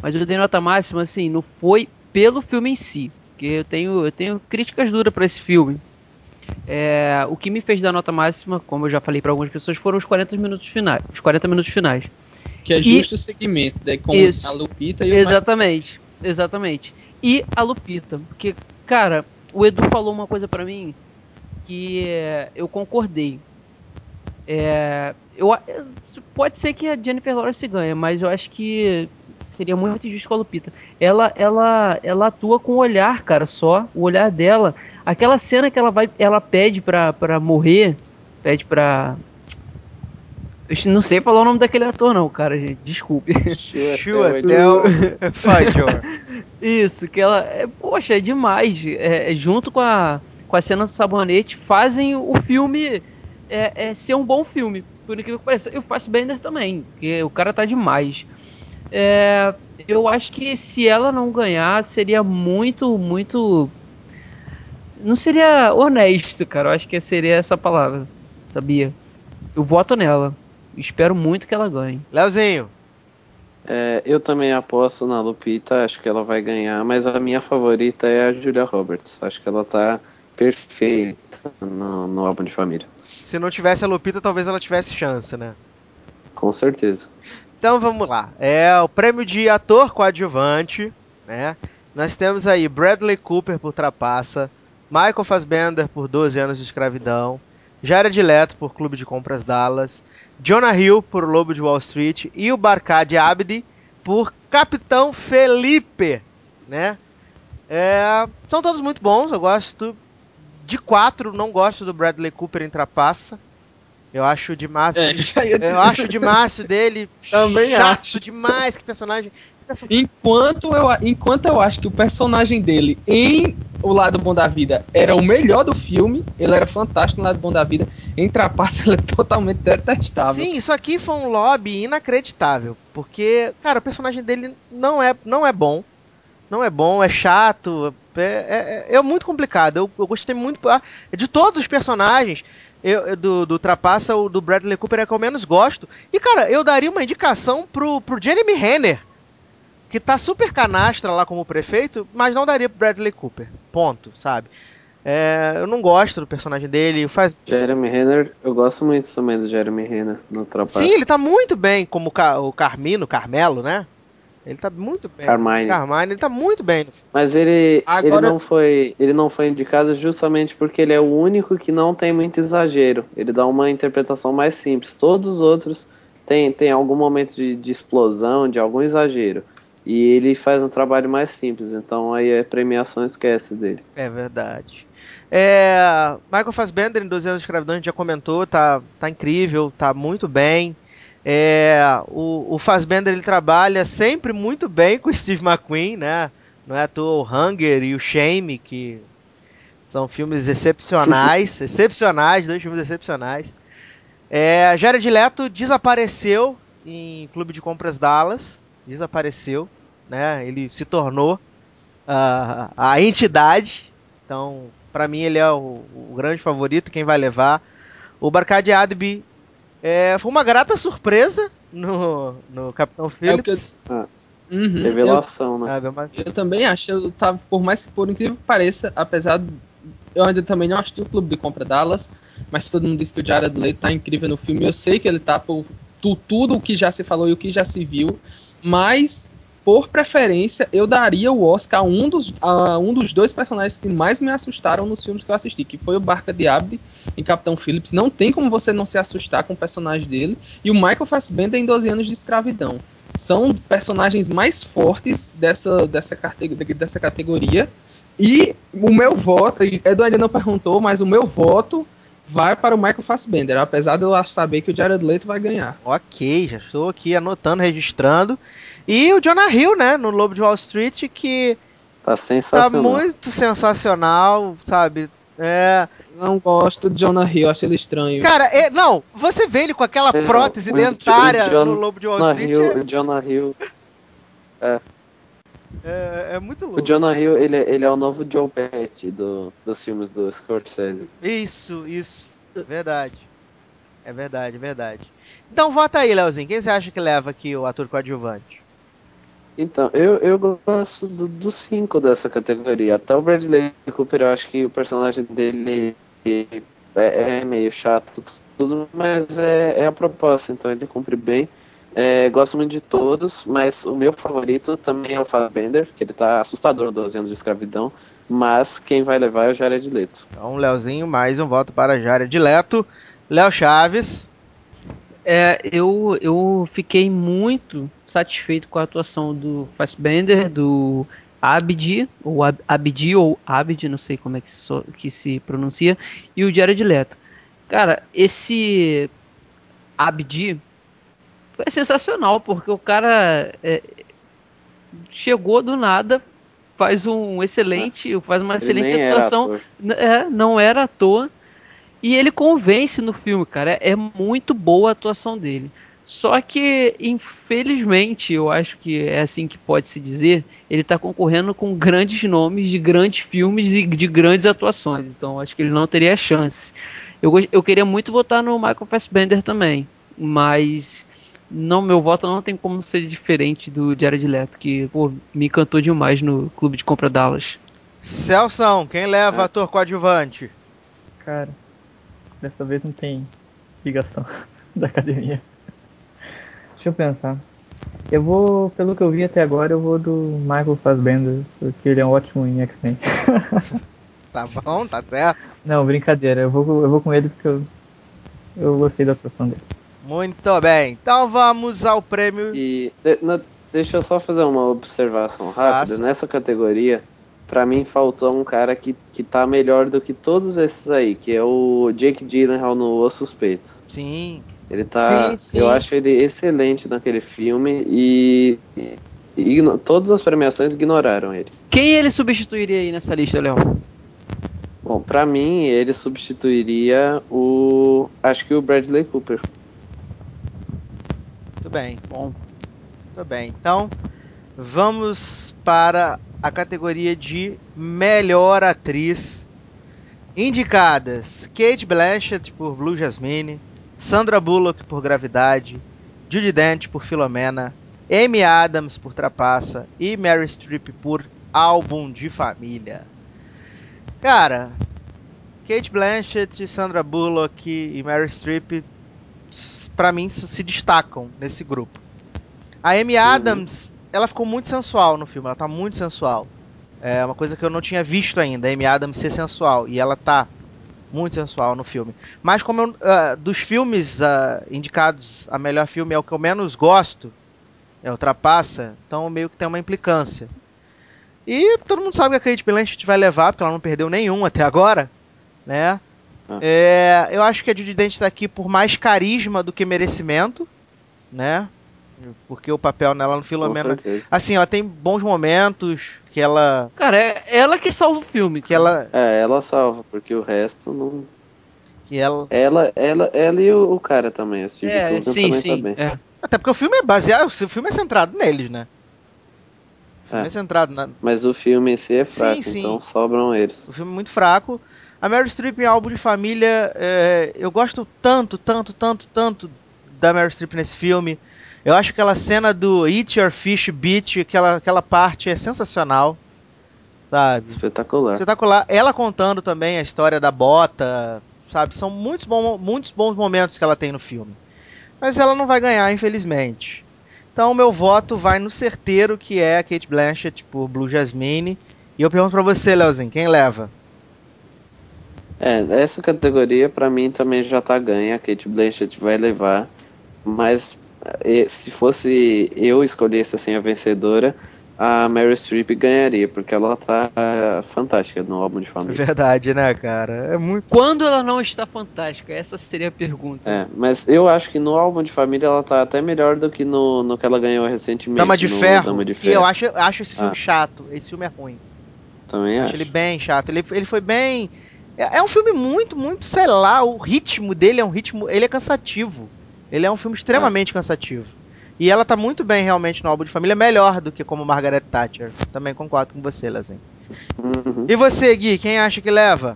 Mas eu dei nota máxima, assim, não foi pelo filme em si. Porque eu tenho, eu tenho críticas duras pra esse filme. É, o que me fez dar nota máxima, como eu já falei pra algumas pessoas, foram os 40 minutos finais. Os 40 minutos finais. Que é E- justo o segmento, daí com Isso. a Lupita e o Exatamente, exatamente. E a Lupita, porque, cara, o Edu falou uma coisa pra mim que é, eu concordei. É, eu, pode ser que a Jennifer Lawrence ganhe, mas eu acho que seria muito injusto com a Lupita. Ela, ela, ela atua com o olhar, cara, só o olhar dela. Aquela cena que ela vai, ela pede pra, pra morrer, pede pra eu não sei falar o nome daquele ator, não, cara, gente. Desculpe. Chuatel Fajor. Isso, que ela. É, poxa, é demais. É, é, junto com a, com a cena do sabonete, fazem o filme é, é, ser um bom filme. Por incrível que pareça. E o Fassbender também, porque o cara tá demais. É, eu acho que se ela não ganhar, seria muito, muito. Não seria honesto, cara. Eu acho que seria essa palavra, sabia? Eu voto nela. Espero muito que ela ganhe. Leozinho. É, eu também aposto na Lupita, acho que ela vai ganhar, mas a minha favorita é a Julia Roberts. Acho que ela tá perfeita no, no álbum de família. Se não tivesse a Lupita, talvez ela tivesse chance, né? Com certeza. Então vamos lá. É o prêmio de ator coadjuvante, né? Nós temos aí Bradley Cooper por Trapaça, Michael Fassbender por 12 anos de escravidão, Jared Leto por Clube de Compras Dallas, Jonah Hill por Lobo de Wall Street e o Barcade Abdi por Capitão Felipe, né? É, são todos muito bons, eu gosto de quatro, não gosto do Bradley Cooper em Trapaça. Eu acho demais. É. Eu acho demais dele Também chato acho. demais, que personagem. Enquanto eu, enquanto eu acho que o personagem dele em O Lado Bom da Vida era o melhor do filme, ele era fantástico no Lado Bom da Vida, em Trapaça ele é totalmente detestável. Sim, isso aqui foi um lobby inacreditável, porque, cara, o personagem dele não é, não é bom. Não é bom, é chato, é, é- é muito complicado. Eu, eu gostei muito. ah, De todos os personagens eu, do, do Trapaça, o do Bradley Cooper é que eu menos gosto. E, cara, eu daria uma indicação pro, pro Jeremy Renner, que tá super canastra lá como prefeito, mas não daria pro Bradley Cooper. Ponto, sabe? É, eu não gosto do personagem dele. Faz... Jeremy Renner, eu gosto muito também do Jeremy Renner no Trapaça. Sim, ele tá muito bem como Ca- o Carmino, Carmelo, né? Ele tá muito bem. Carmine. Carmine, ele tá muito bem. Mas ele, Agora- ele não foi, ele não foi indicado justamente porque ele é o único que não tem muito exagero. Ele dá uma interpretação mais simples. Todos os outros têm, têm algum momento de, de explosão, de algum exagero. E ele faz um trabalho mais simples, então aí a premiação esquece dele. É verdade. É, Michael Fassbender, em 12 anos de escravidão, a gente já comentou, tá, tá incrível, tá muito bem. É, o, o Fassbender ele trabalha sempre muito bem com o Steve McQueen, né? Não é à toa o Hunger e o Shame, que são filmes excepcionais, excepcionais, dois filmes excepcionais. É, Jared Leto desapareceu em Clube de Compras Dallas, desapareceu, né? Ele se tornou ah, a entidade. Então, pra mim ele é o, o grande favorito, quem vai levar. O Barcade Adby é, foi uma grata surpresa no, no Capitão É o que Phillips. Uhum, eu, Revelação, né? sabe? É uma- eu também acho, eu tava, por mais que por incrível que pareça, apesar de- eu ainda também não assisti o Clube de Compra Dallas, mas todo mundo diz que o Jared Leto tá incrível no filme. Eu sei que ele tá por tu- tudo o que já se falou e o que já se viu, mas por preferência eu daria o Oscar a um dos, a um dos dois personagens que mais me assustaram nos filmes que eu assisti, que foi o Barca de Abdi em Capitão Phillips. Não tem como você não se assustar com o personagem dele. E o Michael Fassbender em 12 anos de escravidão. São personagens mais fortes dessa, dessa, dessa categoria. E o meu voto, Eduardo não perguntou, mas o meu voto vai para o Michael Fassbender, apesar de eu saber que o Jared Leto vai ganhar. Ok, já estou aqui anotando, registrando. E o Jonah Hill, né, no Lobo de Wall Street, que Tá tá sensacional. muito sensacional, sabe? É, Não gosto de Jonah Hill, acho ele estranho. Cara, é- não, você vê ele com aquela É, prótese dentária o John- no Lobo de Wall Jonah Street Hill, o Jonah Hill, é, é- é muito o louco. Jonah Hill, ele, é- ele é o novo Joe Pesci do, dos filmes do Scorsese. Isso, isso. Verdade. É verdade, é verdade. Então vota aí, Leozinho. Quem você acha que leva aqui o ator coadjuvante? Então, eu, eu gosto do- dos cinco dessa categoria. Até o Bradley Cooper, eu acho que o personagem dele é, é meio chato, tudo, mas é, é a proposta, então ele cumpre bem. É, gosto muito de todos, mas o meu favorito também é o Fassbender, que ele tá assustador 12 anos de escravidão, mas quem vai levar é o Jared Leto. Então, Leozinho, mais um voto para Jared Leto. Léo Chaves. É, eu, eu fiquei muito satisfeito com a atuação do Fassbender, do Abdi, ou Ab- Abdi, ou Abdi, não sei como é que se, so- que se pronuncia, e o Jared Leto. Cara, esse Abdi foi sensacional, porque o cara é, chegou do nada, faz um excelente, faz uma Ele excelente atuação. É, não era à toa. E ele convence no filme, cara. É muito boa a atuação dele. Só que, infelizmente, eu acho que é assim que pode se dizer, ele tá concorrendo com grandes nomes de grandes filmes e de grandes atuações. Então, acho que ele não teria chance. Eu, eu queria muito votar no Michael Fassbender também, mas não, meu voto não tem como ser diferente do Jared Leto, que pô, me encantou demais no Clube de Compra Dallas. Celção, quem leva ator coadjuvante? Cara, dessa vez não tem ligação da academia. Deixa eu pensar. Eu vou, pelo que eu vi até agora, eu vou do Michael Fassbender, porque ele é ótimo em X-Men. Tá bom, tá certo. Não, brincadeira, eu vou, eu vou com ele porque eu, eu gostei da atuação dele. Muito bem. Então vamos ao prêmio. E de- na- deixa eu só fazer uma observação rápida. Faça. Nessa categoria, pra mim faltou um cara que, que tá melhor do que todos esses aí, que é o Jake Gyllenhaal no Os Suspeitos. Sim. Ele tá. Sim, sim. Eu acho ele excelente naquele filme e, e igno- todas as premiações ignoraram ele. Quem ele substituiria aí nessa lista, Léo? Bom, pra mim ele substituiria o. Acho que o Bradley Cooper. Muito bem. Bom, Muito bem. Então vamos para a categoria de melhor atriz. Indicadas: Kate Blanchett por Blue Jasmine, Sandra Bullock por Gravidade, Judy Dent por Filomena, Amy Adams por Trapaça e Mary Streep por Álbum de Família. Cara, Kate Blanchett, Sandra Bullock e Mary Streep, pra mim, se destacam nesse grupo. A Amy Adams, ela ficou muito sensual no filme, ela tá muito sensual. É uma coisa que eu não tinha visto ainda, a Amy Adams ser sensual, e ela tá muito sensual no filme. Mas como eu, ah, dos filmes ah, indicados a melhor filme é o que eu menos gosto, é, ultrapassa, então meio que tem uma implicância. E todo mundo sabe que a Kate Blanchett vai levar, porque ela não perdeu nenhum até agora, né? Ah. É, eu acho que a Judy Dent está aqui por mais carisma do que merecimento, né? Porque o papel nela no Filomena... certeza. Assim, ela tem bons momentos, que ela... Cara, é ela que salva o filme. Que ela... É, ela salva, porque o resto não. Que ela... Ela, ela, ela e o, o cara também, o Steve É, Coogan sim, também sim. tá bem. é. Até porque o filme é baseado... O filme é centrado neles, né? O filme é, É. centrado na, Mas o filme em si é Sim, fraco, sim. então sobram eles. O filme é muito fraco. A Meryl Streep em álbum de família, é, eu gosto tanto, tanto, tanto, tanto da Meryl Streep nesse filme. Eu acho que aquela cena do Eat Your Fish Beach, aquela, aquela parte é sensacional, sabe? Espetacular. Espetacular. Ela contando também a história da bota, sabe? São muitos, bom, muitos bons momentos que ela tem no filme. Mas ela não vai ganhar, infelizmente. Então, meu voto vai no certeiro, que é a Kate Blanchett por Blue Jasmine. E eu pergunto pra você, Leozinho, quem leva? É, essa categoria pra mim também já tá ganha, a Kate Blanchett vai levar, mas se fosse eu escolhesse assim a vencedora, a Meryl Streep ganharia, porque ela tá fantástica no álbum de É família. verdade, né, cara? É muito. Quando ela não está fantástica? Essa seria a pergunta. É, mas eu acho que no álbum de família ela tá até melhor do que no, no que ela ganhou recentemente. Dama de no Ferro. Dama de Ferro. eu acho, acho esse filme Ah. chato. Esse filme é ruim. Também acho. acho ele bem chato. Ele, ele foi bem. É, é um filme muito, muito, sei lá, o ritmo dele é um ritmo. Ele é cansativo. Ele é um filme extremamente cansativo. E ela tá muito bem realmente no álbum de família, melhor do que como Margaret Thatcher. Também concordo com você, Leozinho. Uhum. E você, Gui, quem acha que leva?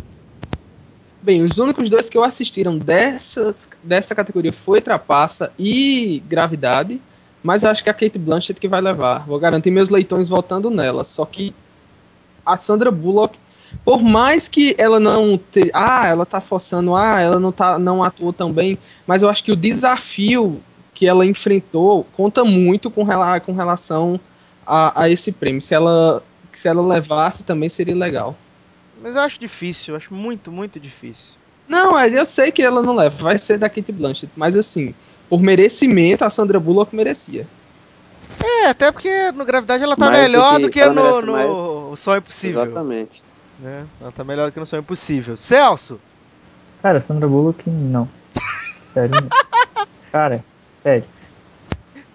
Bem, os únicos dois que eu assistiram dessas, dessa categoria foi Trapaça e Gravidade, mas eu acho que é a Kate Blanchett que vai levar. Vou garantir meus leitões votando nela. Só que a Sandra Bullock, por mais que ela não te, ah, ela tá forçando, ah, ela não tá não atuou tão bem, mas eu acho que o desafio que ela enfrentou conta muito com, rela, com relação a, a esse prêmio. Se ela se ela levasse também seria legal. Mas eu acho difícil, eu acho muito, muito difícil. Não, é, eu sei que ela não leva, vai ser da Kate Blanchett, mas assim, por merecimento, a Sandra Bullock merecia. É, até porque no Gravidade ela tá Mais do melhor que- do que, no, no Sonho Impossível. Exatamente. Né? Ela tá melhor do que no Sonho Impossível. Celso! Cara, Sandra Bullock, não. Sério. não. Cara, sério.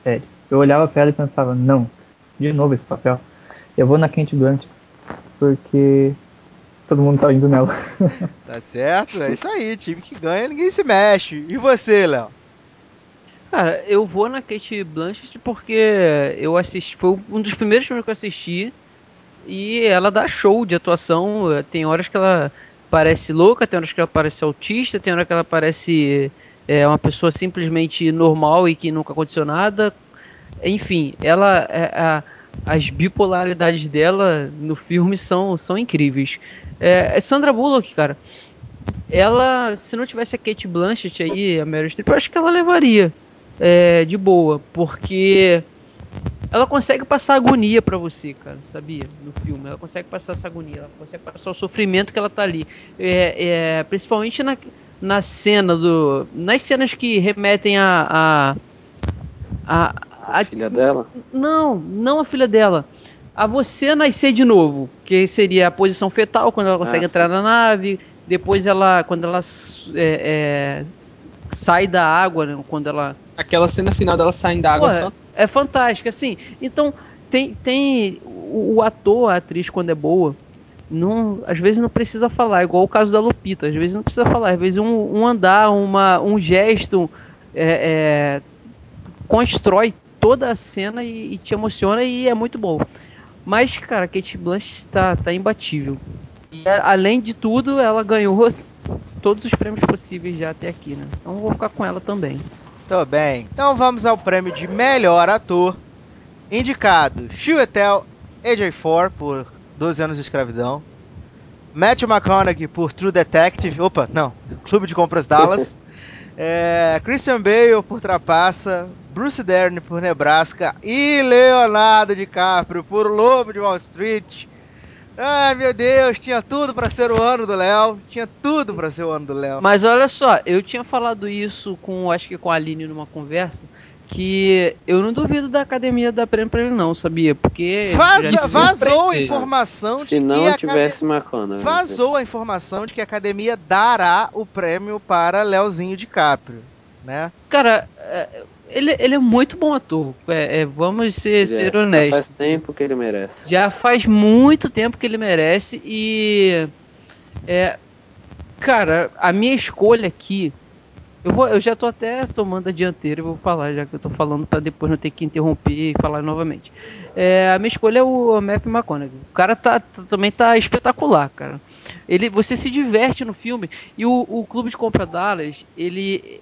Sério. Eu olhava pra ela e pensava, não. De novo esse papel. Eu vou na Kate Blanchett. Porque todo mundo tá indo nela. Tá certo? É isso aí, time que ganha, ninguém se mexe. E você, Léo? Cara, eu vou na Kate Blanchett porque eu assisti, foi um dos primeiros filmes que eu assisti e ela dá show de atuação. Tem horas que ela parece louca, tem horas que ela parece autista, tem horas que ela parece é, uma pessoa simplesmente normal e que nunca aconteceu nada. Enfim, ela é, a- as bipolaridades dela no filme são, são incríveis. É, Sandra Bullock, cara, ela, se não tivesse a Kate Blanchett aí, a Meryl Streep, eu acho que ela levaria é, de boa, porque ela consegue passar agonia pra você, cara, sabia? No filme, ela consegue passar essa agonia, ela consegue passar o sofrimento que ela tá ali, é, é, principalmente na, na cena do, nas cenas que remetem a, a, a, A filha dela? não, não a filha dela. A você nascer de novo, que seria a posição fetal quando ela consegue Ah, entrar na nave. Depois ela, quando ela é, é, sai da água, né, quando ela Aquela cena final dela saindo da água. Porra, é fantástica, assim. Então, tem, tem o, ator, a atriz, quando é boa, não, às vezes não precisa falar, igual o caso da Lupita, às vezes não precisa falar, às vezes um, um andar, uma, um gesto é, é, constrói toda a cena e, e te emociona e é muito bom. Mas, cara, Kate Blanchett tá, tá imbatível. E além de tudo, ela ganhou todos os prêmios possíveis já até aqui, né? Então vou ficar com ela também. Tô bem. Então vamos ao prêmio de melhor ator. Indicado: Chiwetel Ejiofor por 12 anos de escravidão. Matthew McConaughey por True Detective. Opa, não. Clube de Compras Dallas. É, Christian Bale por Trapaça. Bruce Dern por Nebraska. E Leonardo DiCaprio por Lobo de Wall Street. Ai meu Deus, tinha tudo pra ser o ano do Léo. Tinha tudo pra ser o ano do Léo. Mas olha só, eu tinha falado isso com, acho que com a Aline numa conversa, que eu não duvido da academia dar prêmio pra ele, não, sabia? Porque. Vaza- vazou a informação de Se que não a tivesse McConaughey. Vazou a informação de que a academia dará o prêmio para Leozinho DiCaprio, né? Cara, é, ele, ele é muito bom ator. É, é, vamos ser, é, ser já honestos. Faz tempo que ele merece. Já faz muito tempo que ele merece e. É, cara, a minha escolha aqui. Eu, vou, eu já tô até tomando a dianteira e vou falar, já que eu tô falando pra depois não ter que interromper e falar novamente. É, a minha escolha é o Matthew McConaughey. O cara tá, tá- também tá espetacular, cara. Ele, você se diverte no filme e o, o Clube de Compra Dallas, ele,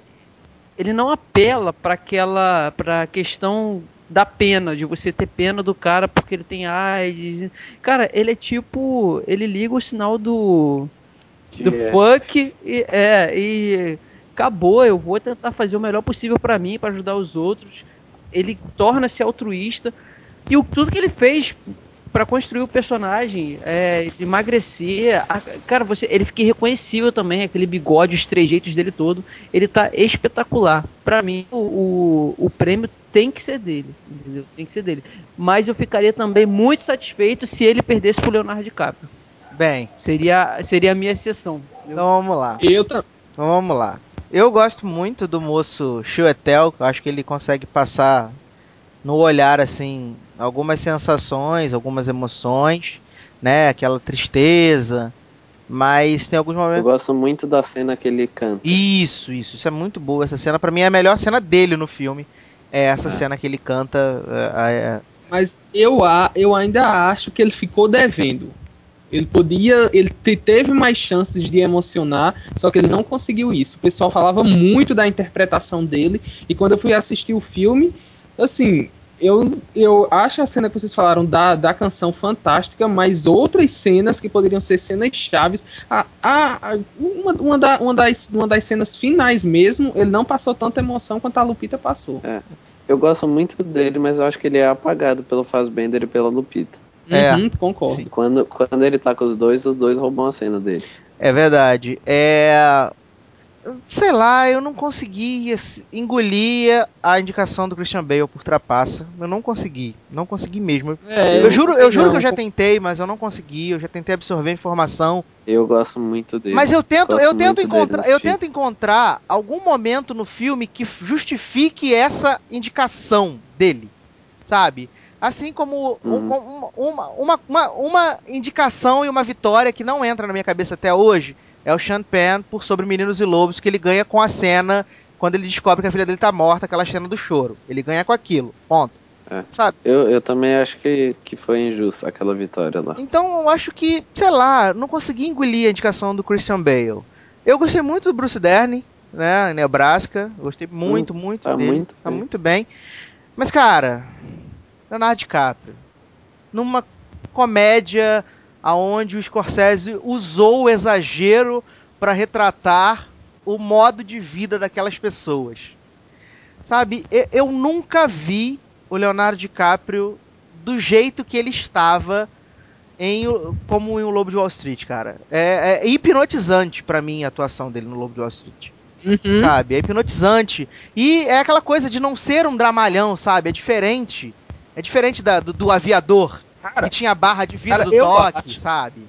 ele não apela para aquela para questão da pena de você ter pena do cara porque ele tem AIDS. Cara ele é tipo ele liga o sinal do do Que é- fuck e é e acabou eu vou tentar fazer o melhor possível pra mim pra ajudar os outros. Ele torna-se altruísta. E o, tudo que ele fez pra construir o personagem, é, emagrecer, a- cara, você, ele fica irreconhecível também, aquele bigode, os trejeitos dele todo, ele tá espetacular. Pra mim, o, o, o prêmio tem que ser dele, entendeu? Tem que ser dele. Mas eu ficaria também muito satisfeito se ele perdesse pro Leonardo DiCaprio. Bem, Seria, seria a minha exceção. entendeu? então vamos lá. Eu também. Então vamos lá. Eu gosto muito do moço Chuetel, eu acho que ele consegue passar no olhar assim algumas sensações, algumas emoções, né? Aquela tristeza, mas tem alguns Eu momentos gosto muito da cena que ele canta. Isso, isso, isso é muito boa essa cena. Pra mim é a melhor cena dele no filme. É essa É. cena que ele canta. é, é, Mas eu, a- eu ainda acho que ele ficou devendo. Ele podia. Ele te- teve mais chances de emocionar, só que ele não conseguiu isso. O pessoal falava muito da interpretação dele. E quando eu fui assistir o filme, assim. Eu, eu acho a cena que vocês falaram da, da canção fantástica, mas outras cenas que poderiam ser cenas chaves. A, a, a- uma, uma, da- uma das, uma das cenas finais mesmo, ele não passou tanta emoção quanto a Lupita passou. Eu gosto muito dele, mas eu acho que ele é apagado pelo Fassbender e pela Lupita. É. Uhum, concordo. Sim. Quando, quando ele tá com os dois, os dois roubam a cena dele. é verdade. É. Sei lá, eu não consegui assim, engolir a indicação do Christian Bale por Trapaça. Eu não consegui. Não consegui mesmo. É, Eu juro, eu juro que eu já não, tentei, mas eu não consegui. Eu já tentei absorver informação. Eu gosto muito dele. Mas eu tento, Gosto eu tento encontrar, eu filme. tento encontrar algum momento no filme que justifique essa indicação dele, sabe? Assim como um- Uhum. uma, uma, uma, uma, uma indicação e uma vitória que não entra na minha cabeça até hoje é o Sean Penn por Sobre Meninos e Lobos que ele ganha com a cena quando ele descobre que a filha dele tá morta, aquela cena do choro. Ele ganha com aquilo, ponto. É. Sabe? Eu, eu também acho que, que foi injusto aquela vitória lá. Então eu acho que, sei lá, não consegui engolir a indicação do Christian Bale. Eu gostei muito do Bruce Dern, né, em Nebraska. Gostei muito, muito tá dele. muito tá bem. muito bem. Mas, cara, Leonardo DiCaprio, numa comédia aonde o Scorsese usou o exagero para retratar o modo de vida daquelas pessoas. Sabe, eu, nunca vi o Leonardo DiCaprio do jeito que ele estava em como em o Lobo de Wall Street, cara. É, é hipnotizante pra mim a atuação dele no Lobo de Wall Street. Uhum. Sabe? É hipnotizante. E é aquela coisa de não ser um dramalhão, sabe? É diferente. É diferente da- do, do aviador, Cara, que tinha a barra de vida cara, do toque, acho. sabe?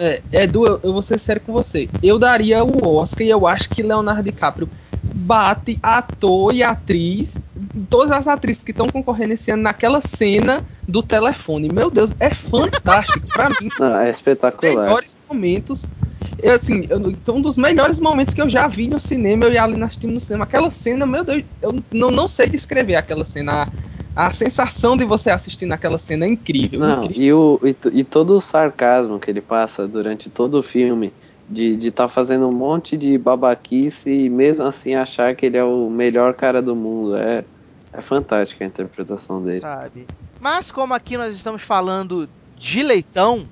é, Edu, eu, eu vou ser sério com você. Eu daria o Oscar e eu acho que Leonardo DiCaprio bate ator e atriz, todas as atrizes que estão concorrendo esse ano naquela cena do telefone. Meu Deus, é fantástico. pra mim, Não, é espetacular. melhores momentos. Eu, assim, eu, então, um dos melhores momentos que eu já vi no cinema, eu e a Alina assistimos no cinema. Aquela cena, meu Deus, eu não, não sei descrever aquela cena. A, sensação de você assistir naquela cena é incrível. Não, incrível. e, o, e, e todo o sarcasmo que ele passa durante todo o filme, de estar tá fazendo um monte de babaquice e mesmo assim achar que ele é o melhor cara do mundo. É, é fantástica a interpretação dele. Sabe? Mas como aqui nós estamos falando de leitão,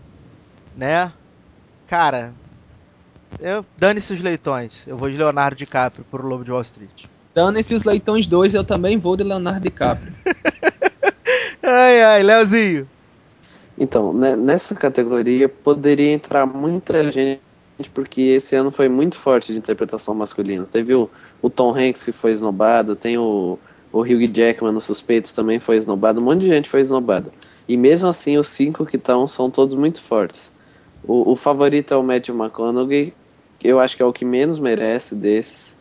né? Cara, eu dane-se os leitões. Eu vou de Leonardo DiCaprio por O Lobo de Wall Street. Dando-se os Leitões 2, eu também vou de Leonardo DiCaprio. Ai, ai, Leozinho. Então, né, nessa categoria poderia entrar muita gente, porque esse ano foi muito forte de interpretação masculina. Teve o, o Tom Hanks que foi esnobado, tem o, O Hugh Jackman nos Suspeitos também foi esnobado. Um monte de gente foi esnobada. E mesmo assim, os cinco que estão são todos muito fortes. O, o favorito é o Matthew McConaughey, que eu acho que é o que menos merece desses.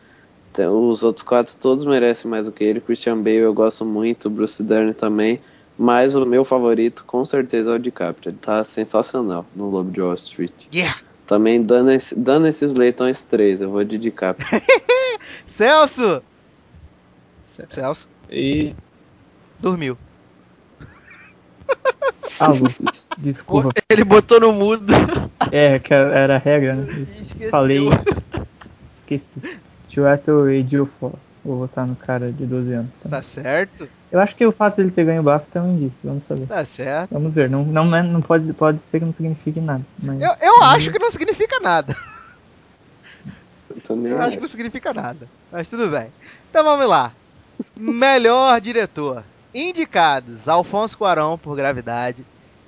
Então, Os outros quatro todos merecem mais do que ele. Christian Bale eu gosto muito, Bruce Dern também. Mas o meu favorito, com certeza, é o DiCaprio. Ele tá sensacional no Lobo de Wall Street. Yeah! Também dando, esse, dando esses leitões três, eu vou de DiCaprio. Celso! Certo. Celso, E dormiu. Algo. Desculpa. Ele botou no mudo. É, que era a regra, né? Esqueceu. Falei. Esqueci. Tio e Gilford. Vou votar no cara de 12 anos. também. Tá certo? Eu acho que o fato dele ter ganho o bafo também disso. Vamos saber. Tá certo. Vamos ver. Não, não, é- não pode, pode ser que não signifique nada. Mas Eu, eu acho que não significa nada. Eu também Eu acho que não significa nada. Mas tudo bem. Então vamos lá. Melhor diretor. Indicados: Alfonso Cuarón por Gravidade,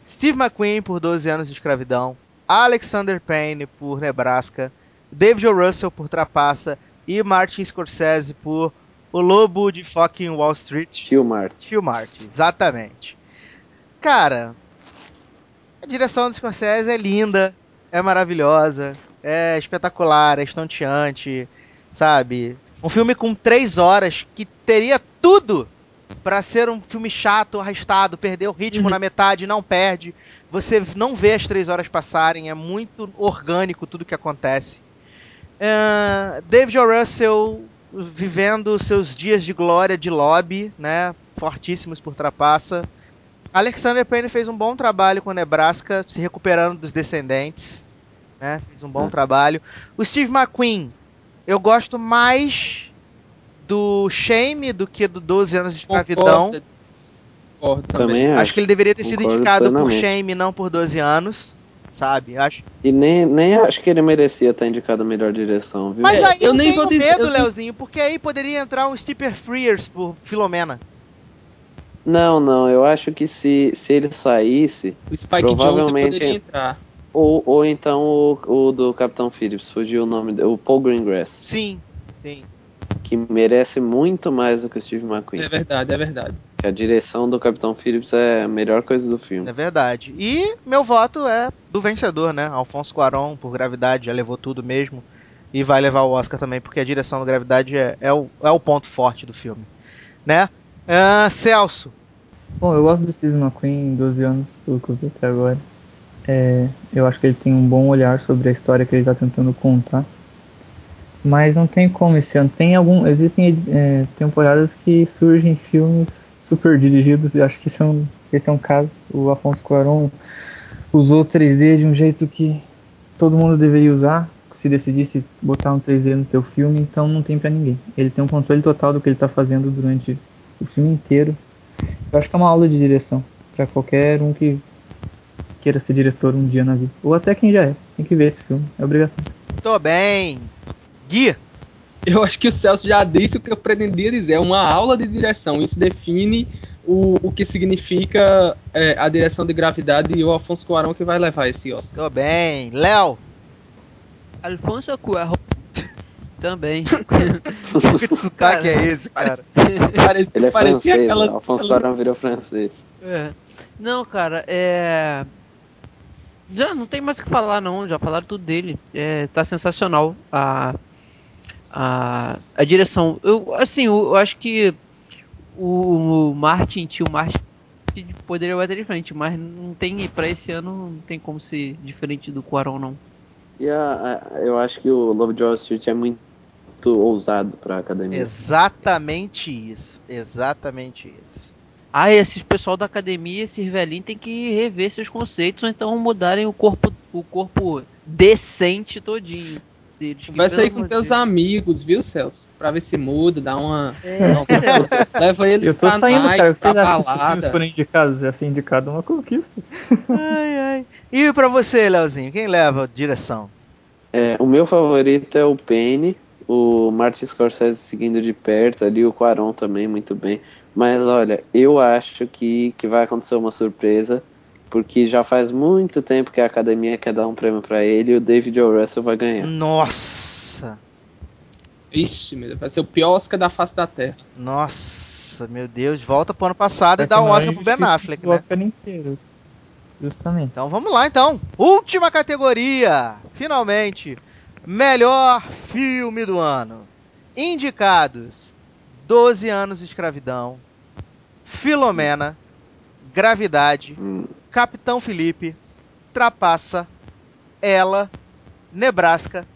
Steve McQueen por 12 anos de escravidão, Alexander Payne por Nebraska, David O. Russell por Trapaça e Martin Scorsese por O Lobo de Fucking Wall Street. Tio Martin. Tio Martin, exatamente. Cara, a direção do Scorsese é linda, é maravilhosa, é espetacular, é estonteante, sabe? Um filme com três horas que teria tudo pra ser um filme chato, arrastado, perder o ritmo Uhum. na metade, não perde. Você não vê as três horas passarem, é muito orgânico tudo que acontece. É, David O. Russell vivendo seus dias de glória de lobby, né? Fortíssimos por trapaça. Alexander Payne fez um bom trabalho com o Nebraska, se recuperando dos descendentes. Né? Fez um bom É. trabalho. O Steve McQueen, eu gosto mais do Shame do que do 12 anos de escravidão. concordo, concordo também. Também Acho acho. que ele deveria ter sido Concordo indicado por. Shame, não por 12 anos. Sabe? Acho. E nem, nem acho que ele merecia estar indicado a melhor direção, viu? Mas É, aí eu, eu nem tenho vou dizer- medo, eu- Leozinho, porque aí poderia entrar um Stephen Frears por Filomena. Não, não, eu acho que se, se ele saísse, O Spike Provavelmente- poderia entrar. ou, ou então o, o do Capitão Phillips, fugiu o nome dele, o Paul Greengrass, Sim, sim. que merece muito mais do que o Steve McQueen. É verdade, é verdade. Que a direção do Capitão Phillips é a melhor coisa do filme. É verdade. E meu voto é do vencedor, né? Alfonso Cuarón, por Gravidade, já levou tudo mesmo. E vai levar o Oscar também, porque a direção do Gravidade é, é, o, é o ponto forte do filme. Né? Ah, Celso. Bom, eu gosto do Steve McQueen em 12 anos, pelo que eu vi até agora. É, eu acho que ele tem um bom olhar sobre a história que ele está tentando contar. Mas não tem como esse ano. Tem algum, existem é, temporadas que surgem filmes super dirigidos e acho que esse é um, esse é um caso. O Afonso Cuarón usou 3D de um jeito que todo mundo deveria usar. Se decidisse botar um 3D no teu filme, então não tem pra ninguém. Ele tem um controle total do que ele tá fazendo durante o filme inteiro. Eu acho que é uma aula de direção pra qualquer um que queira ser diretor um dia na vida. Ou até quem já é. Tem que ver esse filme. É obrigatório. Tô bem. Gui. Eu acho que o Celso já disse o que eu pretendia dizer. É uma aula de direção. Isso define o, o que significa é, a direção de gravidade e o Afonso Cuarón que vai levar esse Oscar. Tô bem. Léo. Alfonso Cuarón. Também. Que sotaque é esse, cara? Parecia, Ele é parecia francês, aquelas, né? Alfonso Cuarón virou francês. É. Não, cara, é. Já não tem mais o que falar, não. Já falaram tudo dele. É, tá sensacional a, a, a direção. Eu, assim, eu, eu acho que o, Martin, tio Martin, poderia bater de frente, mas não tem, pra esse ano, não tem como ser diferente do Quaron, não. E a, a- eu acho que o Wall Street é muito ousado pra academia. Exatamente isso. Exatamente isso. Ah, esses pessoal da academia, esses velhinhos, tem que rever seus conceitos ou então mudarem o corpo, o corpo decente todinho deles. que, pelo aí com teus Deus. amigos, viu, Celso? Pra ver se muda, dá uma. É, uma- Leva eles Eu tô pra saindo, night, cara. Vocês acham que se forem indicados? Já ser indicado uma conquista. Ai, ai. E pra você, Leozinho? Quem leva a direção? É, o meu favorito é o Penny, o Martin Scorsese seguindo de perto ali, o Quaron também muito bem. Mas olha, eu acho que, que vai acontecer uma surpresa, porque já faz muito tempo que a academia quer dar um prêmio pra ele e o David O. Russell vai ganhar. Nossa! Ixi, meu Deus, vai ser o pior Oscar da face da Terra. Nossa! Meu Deus, volta pro ano passado Vai e dá um Oscar pro Ben Affleck, né? Oscar inteiro. Justamente. Então vamos lá então. Última categoria. Finalmente. Melhor filme do ano. Indicados: 12 anos de escravidão, Filomena, Gravidade, Hum, Capitão Felipe, Trapaça, Ela, Nebraska,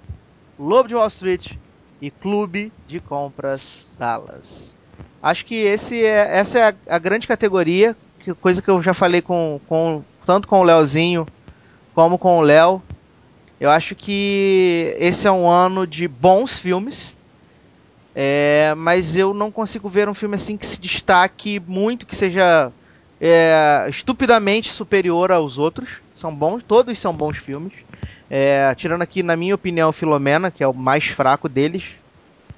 Lobo de Wall Street e Clube de Compras Dallas. Acho que esse é, essa é a, a grande categoria, que coisa que eu já falei com, com tanto com o Leozinho como com o Léo. Eu acho que esse é um ano de bons filmes. É, mas eu não consigo ver um filme assim que se destaque muito, que seja é, estupidamente superior aos outros. São bons, todos são bons filmes. É, tirando aqui, na minha opinião, Filomena, que é o mais fraco deles,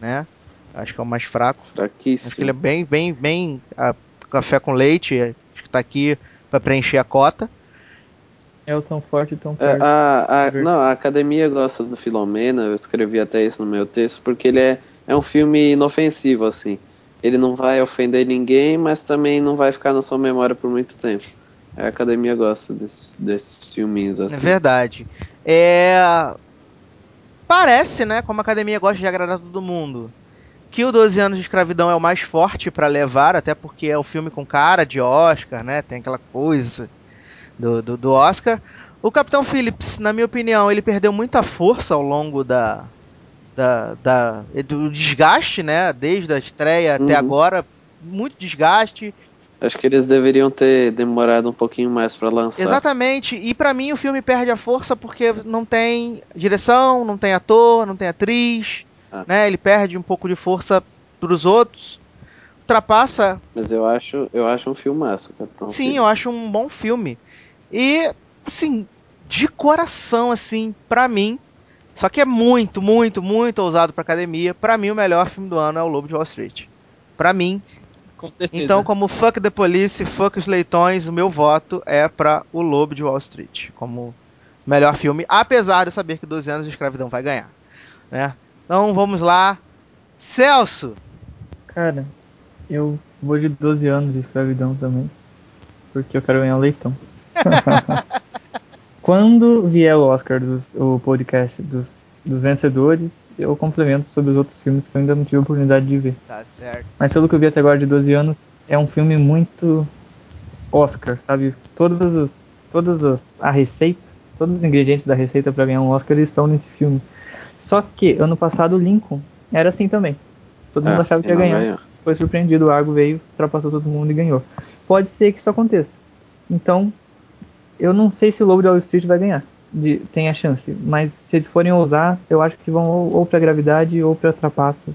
né? Acho que é o mais fraco. fraquíssimo. Acho que ele é bem, bem, bem a, café com leite. Acho que tá aqui para preencher a cota. É o tão forte e tão É, forte. a, a- Ver- não, a academia gosta do Filomena, eu escrevi até isso no meu texto, porque ele é, é um filme inofensivo, assim. Ele não vai ofender ninguém, mas também não vai ficar na sua memória por muito tempo. A academia gosta desses, desses filminhos, assim. É verdade. É... Parece, né, como a academia gosta de agradar todo mundo, que o 12 anos de escravidão é o mais forte pra levar, até porque é o filme com cara de Oscar, né? Tem aquela coisa do, do, do Oscar. O Capitão Phillips, na minha opinião, ele perdeu muita força ao longo da, da, da- do desgaste, né? Desde a estreia até Uhum. agora, muito desgaste. Acho que eles deveriam ter demorado um pouquinho mais pra lançar. Exatamente. E pra mim o filme perde a força porque não tem direção, não tem ator, não tem atriz, Ah. né? Ele perde um pouco de força pros outros. Ultrapassa, Mas eu acho, eu acho um filmaço, Capitão. sim, eu acho um bom filme. E, assim, de coração, assim, pra mim, só que é muito, muito, muito ousado pra academia. Pra mim, o melhor filme do ano é o Lobo de Wall Street. Pra mim, Com. Então, como fuck the police, fuck os leitões, o meu voto é pra O Lobo de Wall Street, como melhor filme, apesar de eu saber que 12 anos de escravidão vai ganhar, né? Então, vamos lá. Celso! Cara, eu vou de 12 anos de escravidão também. Porque eu quero ganhar o leitão. Quando vier o Oscar, dos, o podcast dos, dos vencedores, eu complemento sobre os outros filmes que eu ainda não tive a oportunidade de ver. Tá certo. Mas pelo que eu vi até agora de 12 anos, é um filme muito Oscar, sabe? Todos os, todos os, a receita, todos os ingredientes da receita para ganhar um Oscar estão nesse filme. Só que ano passado o Lincoln era assim também. Todo mundo É, achava que ia ganhar. ganhou. Foi surpreendido, o Argo veio, ultrapassou todo mundo e ganhou. Pode ser que isso aconteça. Então, eu não sei se o Lobo de Wall Street vai ganhar. De, tem a chance. Mas se eles forem ousar, eu acho que vão ou, ou pra gravidade ou pra trapaça.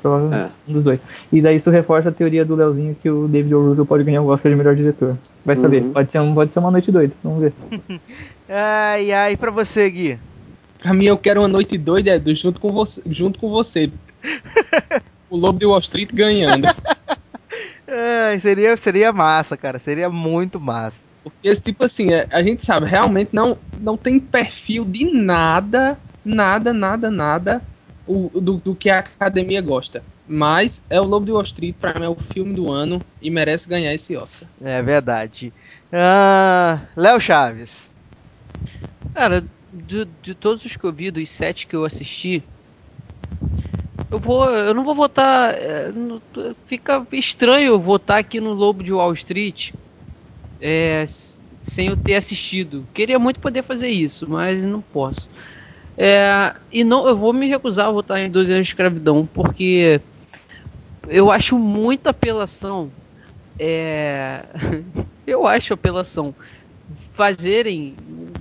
Provavelmente. É. Um dos dois. E daí isso reforça a teoria do Leozinho que o David O. Russell pode ganhar o Oscar de melhor diretor. Vai saber. Uhum. Pode, ser um, pode ser uma noite doida. Vamos ver. Ai, ai, pra você, Gui? Pra mim, eu quero uma noite doida, Edu, junto com você. Junto com você. o Lobo de Wall Street ganhando. Ai, seria, seria massa, cara. Seria muito massa. Porque, esse tipo assim, é, a gente sabe, realmente não, não tem perfil de nada, nada, nada, nada o, do, do que a academia gosta. Mas é o Lobo de Wall Street, pra mim, é o filme do ano e merece ganhar esse Oscar. É verdade. Ah, Léo Chaves. Cara, de, de todos os que eu vi, dos sete que eu assisti, eu vou, eu não vou votar. é, fica estranho eu votar aqui no Lobo de Wall Street é, sem eu ter assistido. Queria muito poder fazer isso, mas não posso. É, e não, eu vou me recusar a votar em 12 anos de escravidão, porque eu acho muita apelação. É, eu acho apelação fazerem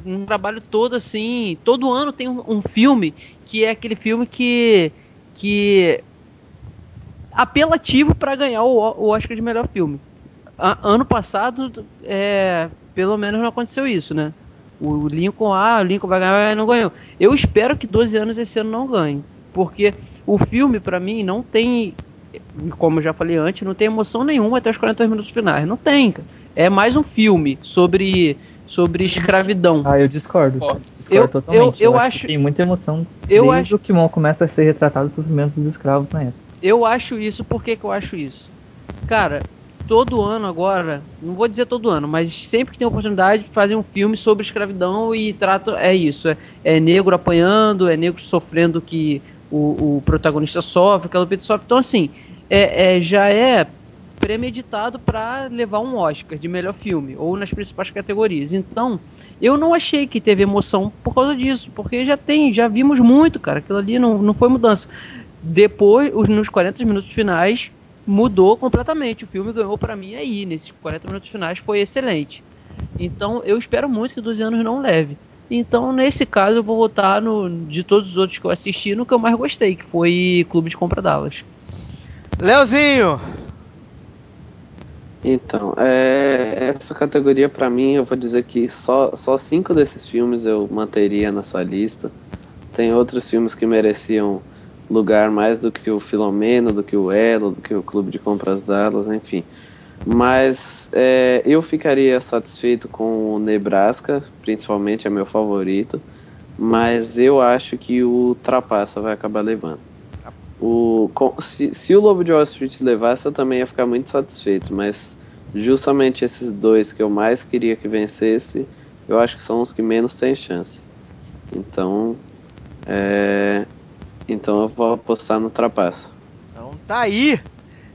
um trabalho todo assim. Todo ano tem um, um filme que é aquele filme que. que apelativo para ganhar o, o Oscar de melhor filme. A- ano passado, é, pelo menos não aconteceu isso, né? O Lincoln, ah, o Lincoln vai ganhar, não ganhou. Eu espero que 12 anos esse ano não ganhe, porque o filme, pra mim, não tem, como eu já falei antes, não tem emoção nenhuma até os 40 minutos finais. Não tem, cara. É mais um filme sobre, sobre escravidão. Ah, eu discordo. Ó, Discordo eu- totalmente. eu- eu que acho- tem muita emoção. Eu desde acho- o que começa a ser retratado o sofrimento dos escravos na época. Eu acho isso, por que, que eu acho isso? Cara, todo ano agora, não vou dizer todo ano, mas sempre que tem oportunidade de fazer um filme sobre escravidão e trata é isso, é, é negro apanhando, é negro sofrendo que o, o protagonista sofre, aquela Lupita sofre. Então assim, é, é- já é premeditado para levar um Oscar de melhor filme ou nas principais categorias. Então, eu não achei que teve emoção por causa disso, porque já tem, já vimos muito, cara. Aquilo ali não, não foi mudança. Depois, os, nos 40 minutos finais, mudou completamente. O filme ganhou pra mim aí, nesses 40 minutos finais, foi excelente. Então, eu espero muito que 12 anos não leve. Então, nesse caso, eu vou votar no, de todos os outros que eu assisti no que eu mais gostei, que foi Clube de Compra Dallas. Leozinho! Então, é, essa categoria pra mim, eu vou dizer que só, só cinco desses filmes eu manteria nessa lista. Tem outros filmes que mereciam lugar mais do que o Filomeno, do que o Elo, do que o Clube de Compras Dallas, enfim. Mas é, eu ficaria satisfeito com o Nebraska, principalmente é meu favorito. Mas eu acho que o Trapaça vai acabar levando. O, com- se, se o Lobo de Wall Street levasse, eu também ia ficar muito satisfeito, mas justamente esses dois que eu mais queria que vencesse, eu acho que são os que menos têm chance. Então, é, então eu vou apostar no Trapaça. Então tá aí.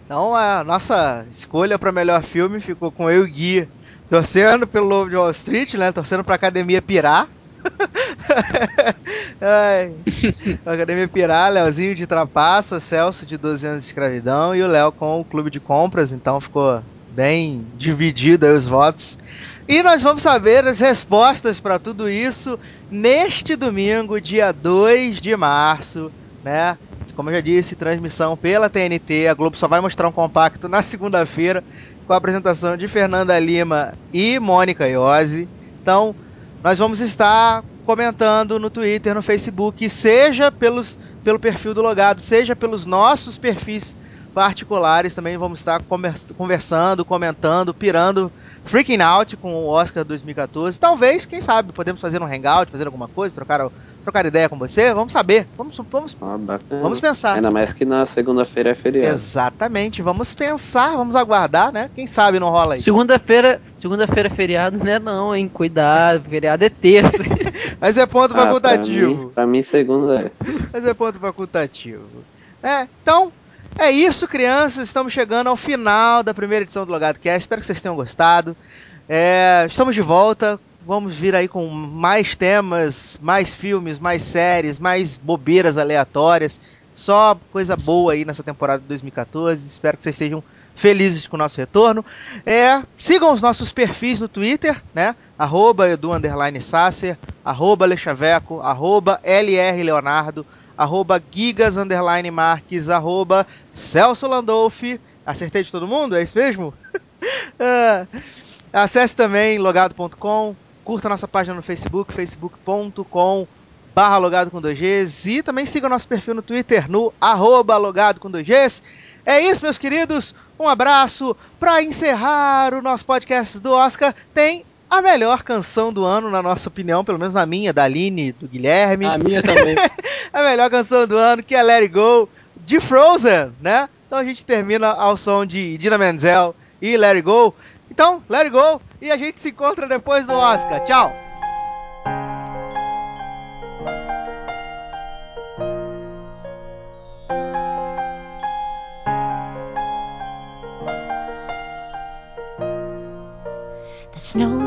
Então a nossa escolha para melhor filme ficou com eu e o Gui torcendo pelo Lobo de Wall Street, né? Torcendo pra Academia Pirar. Ai. Academia Pirar, Leozinho de Trapaça, Celso de 12 anos de escravidão e o Léo com o Clube de Compras, então ficou bem dividido aí os votos. E nós vamos saber as respostas para tudo isso neste domingo, dia 2 de março, né? Como eu já disse, transmissão pela TNT. A Globo só vai mostrar um compacto na segunda-feira com a apresentação de Fernanda Lima e Mônica Iose. Então, nós vamos estar comentando no Twitter, no Facebook, seja pelos, pelo perfil do Logado, seja pelos nossos perfis particulares. Também vamos estar convers- conversando, comentando, pirando, freaking out com o Oscar 2014. Talvez, quem sabe, podemos fazer um hangout, fazer alguma coisa, trocar, trocar ideia com você. Vamos saber, vamos, vamos, Ah, vamos pensar. Ainda mais que na segunda-feira é feriado. Exatamente, vamos pensar, vamos aguardar, né? Quem sabe não rola aí. Segunda-feira, segunda-feira é feriado, né? Não, hein? Cuidado, feriado é terça. Mas é ponto Ah, pra facultativo. mim, pra mim, segunda é. Mas é ponto facultativo. É, então, é isso, crianças. Estamos chegando ao final da primeira edição do Logado Cast. Espero que vocês tenham gostado. É, estamos de volta. Vamos vir aí com mais temas, mais filmes, mais séries, mais bobeiras aleatórias. Só coisa boa aí nessa temporada de 2014. Espero que vocês sejam felizes com o nosso retorno. É, sigam os nossos perfis no Twitter, né? Arroba Edu arroba Lechaveco, arroba LR Leonardo, arroba Gigas Underline Marques, arroba Celso Landolfi. Acertei de todo mundo? É isso mesmo? É. Acesse também logado.com, curta nossa página no Facebook, facebook.com barra logado com 2Gs e também siga nosso perfil no Twitter no arroba logado com 2Gs. É isso, meus queridos. Um abraço. Para encerrar o nosso podcast do Oscar, tem a melhor canção do ano, na nossa opinião, pelo menos na minha, da Aline, do Guilherme. A minha também. a melhor canção do ano, que é Let It Go, de Frozen, né? Então a gente termina ao som de Dina Menzel e Let It Go. Então, Let It Go e a gente se encontra depois do Oscar. Tchau! The snow